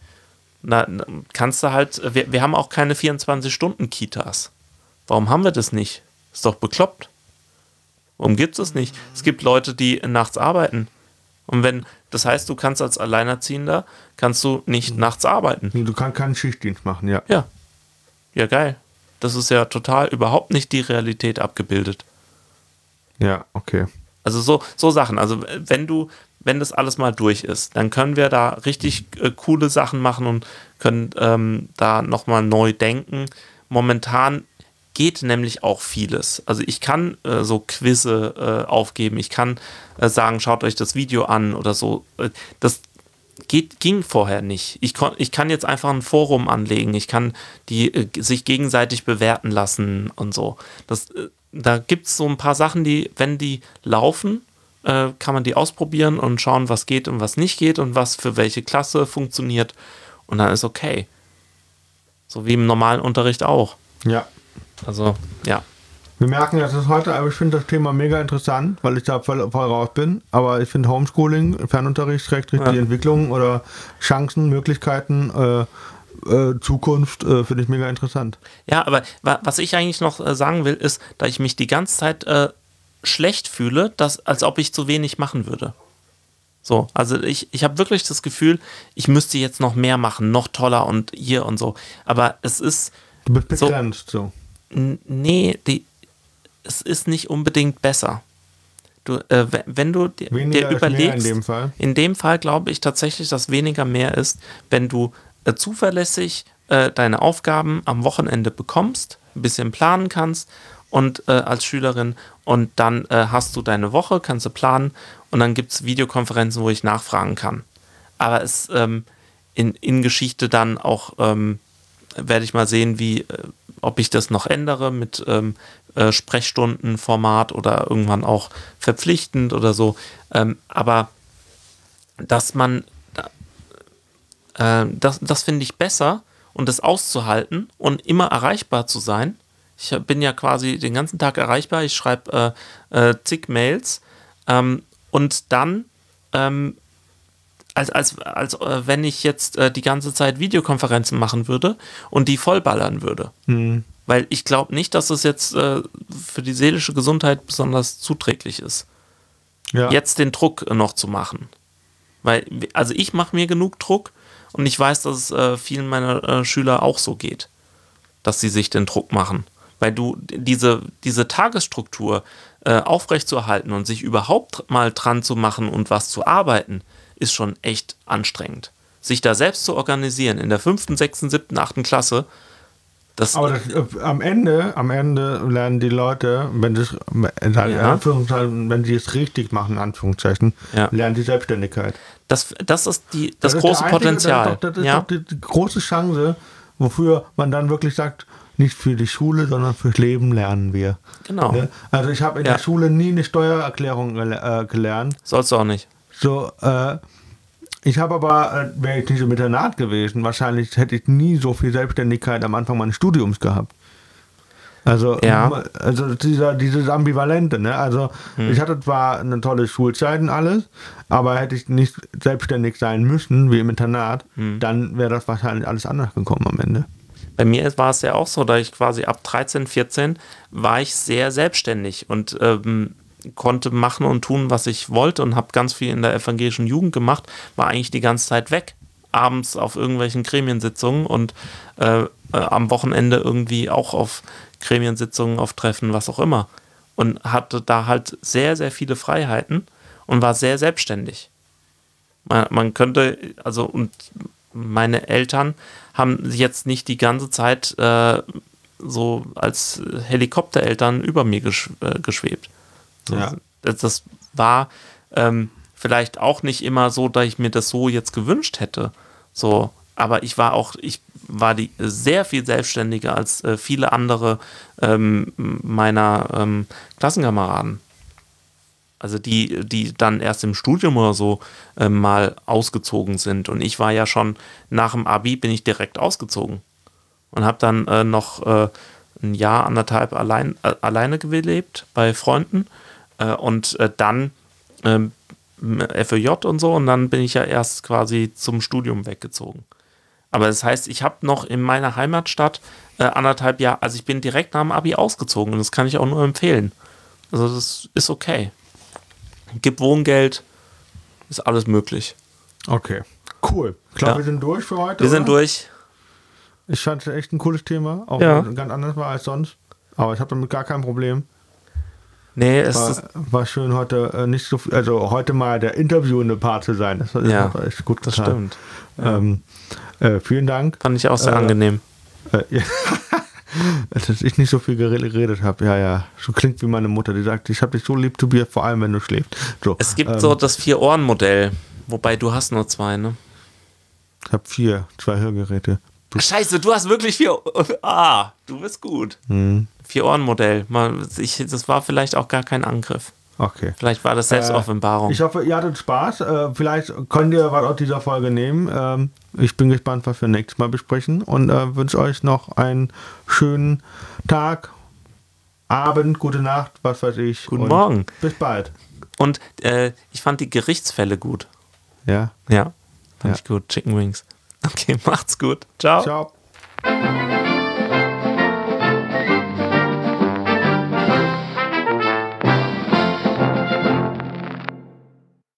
Na, na, kannst du halt, wir, wir haben auch keine 24-Stunden-Kitas. Warum haben wir das nicht? Ist doch bekloppt. Warum gibt es das nicht? Es gibt Leute, die nachts arbeiten. Und wenn, das heißt, du kannst als Alleinerziehender, kannst du nicht nachts arbeiten. Du kannst keinen Schichtdienst machen, ja. Ja. Ja, geil. Das ist ja total überhaupt nicht die Realität abgebildet. Ja, okay. Also so, so Sachen. Also wenn du, wenn das alles mal durch ist, dann können wir da richtig äh, coole Sachen machen und können ähm, da nochmal neu denken. Momentan geht nämlich auch vieles. Also ich kann äh, so Quizze äh, aufgeben, ich kann äh, sagen, schaut euch das Video an oder so. Äh, Das geht, ging vorher nicht. Ich, kon, ich kann jetzt einfach ein Forum anlegen, ich kann die äh, sich gegenseitig bewerten lassen und so. Das, äh, da gibt es so ein paar Sachen, die, wenn die laufen, äh, kann man die ausprobieren und schauen, was geht und was nicht geht und was für welche Klasse funktioniert. Und dann ist okay. So wie im normalen Unterricht auch. Ja. Also, ja. Wir merken, das ist heute, aber ich finde das Thema mega interessant, weil ich da voll, voll raus bin. Aber ich finde Homeschooling, Fernunterricht, Schrägstrich, Ja. die Entwicklung oder Chancen, Möglichkeiten, äh, äh, Zukunft, äh, finde ich mega interessant. Ja, aber wa was ich eigentlich noch äh, sagen will, ist, dass ich mich die ganze Zeit äh, schlecht fühle, dass, als ob ich zu wenig machen würde. So, also ich, ich habe wirklich das Gefühl, ich müsste jetzt noch mehr machen, noch toller und hier und so. Aber es ist, Du bist So. begrenzt, so. n- nee, die, es ist nicht unbedingt besser. Du, äh, wenn- du dir, dir überlegst, in dem Fall. Fall glaube ich tatsächlich, dass weniger mehr ist, wenn du äh, zuverlässig äh, deine Aufgaben am Wochenende bekommst, ein bisschen planen kannst und äh, als Schülerin und dann äh, hast du deine Woche, kannst du planen und dann gibt es Videokonferenzen, wo ich nachfragen kann. Aber es ähm, in, in Geschichte dann auch ähm, werde ich mal sehen, wie, äh, ob ich das noch ändere mit ähm, äh, Sprechstundenformat oder irgendwann auch verpflichtend oder so. Ähm, aber dass man, äh, das, das finde ich besser und das auszuhalten und immer erreichbar zu sein. Ich bin ja quasi den ganzen Tag erreichbar. Ich schreibe äh, äh, zig Mails ähm, und dann ähm, als, als, als äh, wenn ich jetzt äh, die ganze Zeit Videokonferenzen machen würde und die vollballern würde. Weil ich glaube nicht, dass es jetzt äh, für die seelische Gesundheit besonders zuträglich ist, Ja. jetzt den Druck noch zu machen. Weil, also ich mache mir genug Druck Und ich weiß, dass es äh, vielen meiner äh, Schüler auch so geht, dass sie sich den Druck machen. Weil du diese, diese Tagesstruktur äh, aufrechtzuerhalten und sich überhaupt mal dran zu machen und was zu arbeiten, ist schon echt anstrengend. Sich da selbst zu organisieren in der fünften, sechsten, siebten, achten Klasse, das, Aber das, äh, am Ende, am Ende lernen die Leute, wenn das, in Ja. Wenn sie es richtig machen, in Anführungszeichen, Ja. lernen die Selbstständigkeit. das, das ist die, das, ist große einzige- Potenzial. Das ist, doch, das ist ja? doch die, die große Chance, wofür man dann wirklich sagt, nicht für die Schule, sondern fürs Leben lernen wir. Genau. Ne? Also ich habe in Ja. der Schule nie eine Steuererklärung gele äh, gelernt. Sollst du auch nicht. So, äh, ich habe aber, äh, wäre ich nicht im Internat gewesen, wahrscheinlich hätte ich nie so viel Selbstständigkeit am Anfang meines Studiums gehabt. Also, Ja. ähm, also dieser, dieses Ambivalente, ne? Also Hm. ich hatte zwar eine tolle Schulzeit und alles, aber hätte ich nicht selbstständig sein müssen, wie im Internat, Hm. dann wäre das wahrscheinlich alles anders gekommen am Ende. Bei mir war es ja auch so, da ich quasi ab 13, 14 war ich sehr selbstständig und ähm, konnte machen und tun, was ich wollte und habe ganz viel in der evangelischen Jugend gemacht, war eigentlich die ganze Zeit weg. Abends auf irgendwelchen Gremiensitzungen und äh, äh, am Wochenende irgendwie auch auf Gremiensitzungen, auf Treffen, was auch immer. Und hatte da halt sehr, sehr viele Freiheiten und war sehr selbstständig. Man, man könnte, also, und meine Eltern haben jetzt nicht die ganze Zeit äh, so als Helikoptereltern über mir äh, geschwebt. So, Ja. das, das war ähm, vielleicht auch nicht immer so, dass ich mir das so jetzt gewünscht hätte. So, aber ich war auch, ich war die sehr viel selbstständiger als äh, viele andere ähm, meiner ähm, Klassenkameraden. Also die, die dann erst im Studium oder so äh, mal ausgezogen sind. Und ich war ja schon nach dem Abi bin ich direkt ausgezogen und habe dann äh, noch äh, ein Jahr, anderthalb allein, äh, alleine gelebt bei Freunden und äh, dann ähm, FÖJ und so und dann bin ich ja erst quasi zum Studium weggezogen. Aber das heißt, ich habe noch in meiner Heimatstadt äh, anderthalb Jahre, also ich bin direkt nach dem Abi ausgezogen und das kann ich auch nur empfehlen. Also das ist okay. Gibt Wohngeld, ist alles möglich. Okay, cool. Ich glaube, Ja. wir sind durch für heute. Wir sind oder? durch. Ich fand es echt ein cooles Thema, auch Ja. ganz anders war als sonst. Aber ich habe damit gar kein Problem. Nee, es ist, War, war schön heute äh, nicht so viel, also heute mal der interviewende Part zu sein. Das, Ja, hat echt gut das getan. stimmt. Ähm, äh, vielen Dank. Fand ich auch sehr Äh, angenehm. Äh, ja. Dass ich nicht so viel gere- geredet habe. Ja, ja. So klingt wie meine Mutter, die sagt, ich habe dich so lieb, Tobias, vor allem wenn du schläfst. So, Es gibt ähm, so das Vier-Ohren-Modell, wobei du hast nur zwei, ne? Ich habe vier, zwei Hörgeräte. Du, Scheiße, du hast wirklich vier. Ah, du bist gut. hm, Vier-Ohren-Modell. Das war vielleicht auch gar kein Angriff. okay. Vielleicht war das Selbstoffenbarung. Ich hoffe, ihr hattet Spaß. Äh, vielleicht könnt ihr was aus dieser Folge nehmen. Ähm, ich bin gespannt, was wir nächstes Mal besprechen und äh, wünsche euch noch einen schönen Tag, Abend, gute Nacht, was weiß ich. Guten Morgen. Bis bald. Und äh, ich fand die Gerichtsfälle gut. Ja. Ja, fand Ja. ich gut. Chicken Wings. Okay, macht's gut. Ciao. Ciao.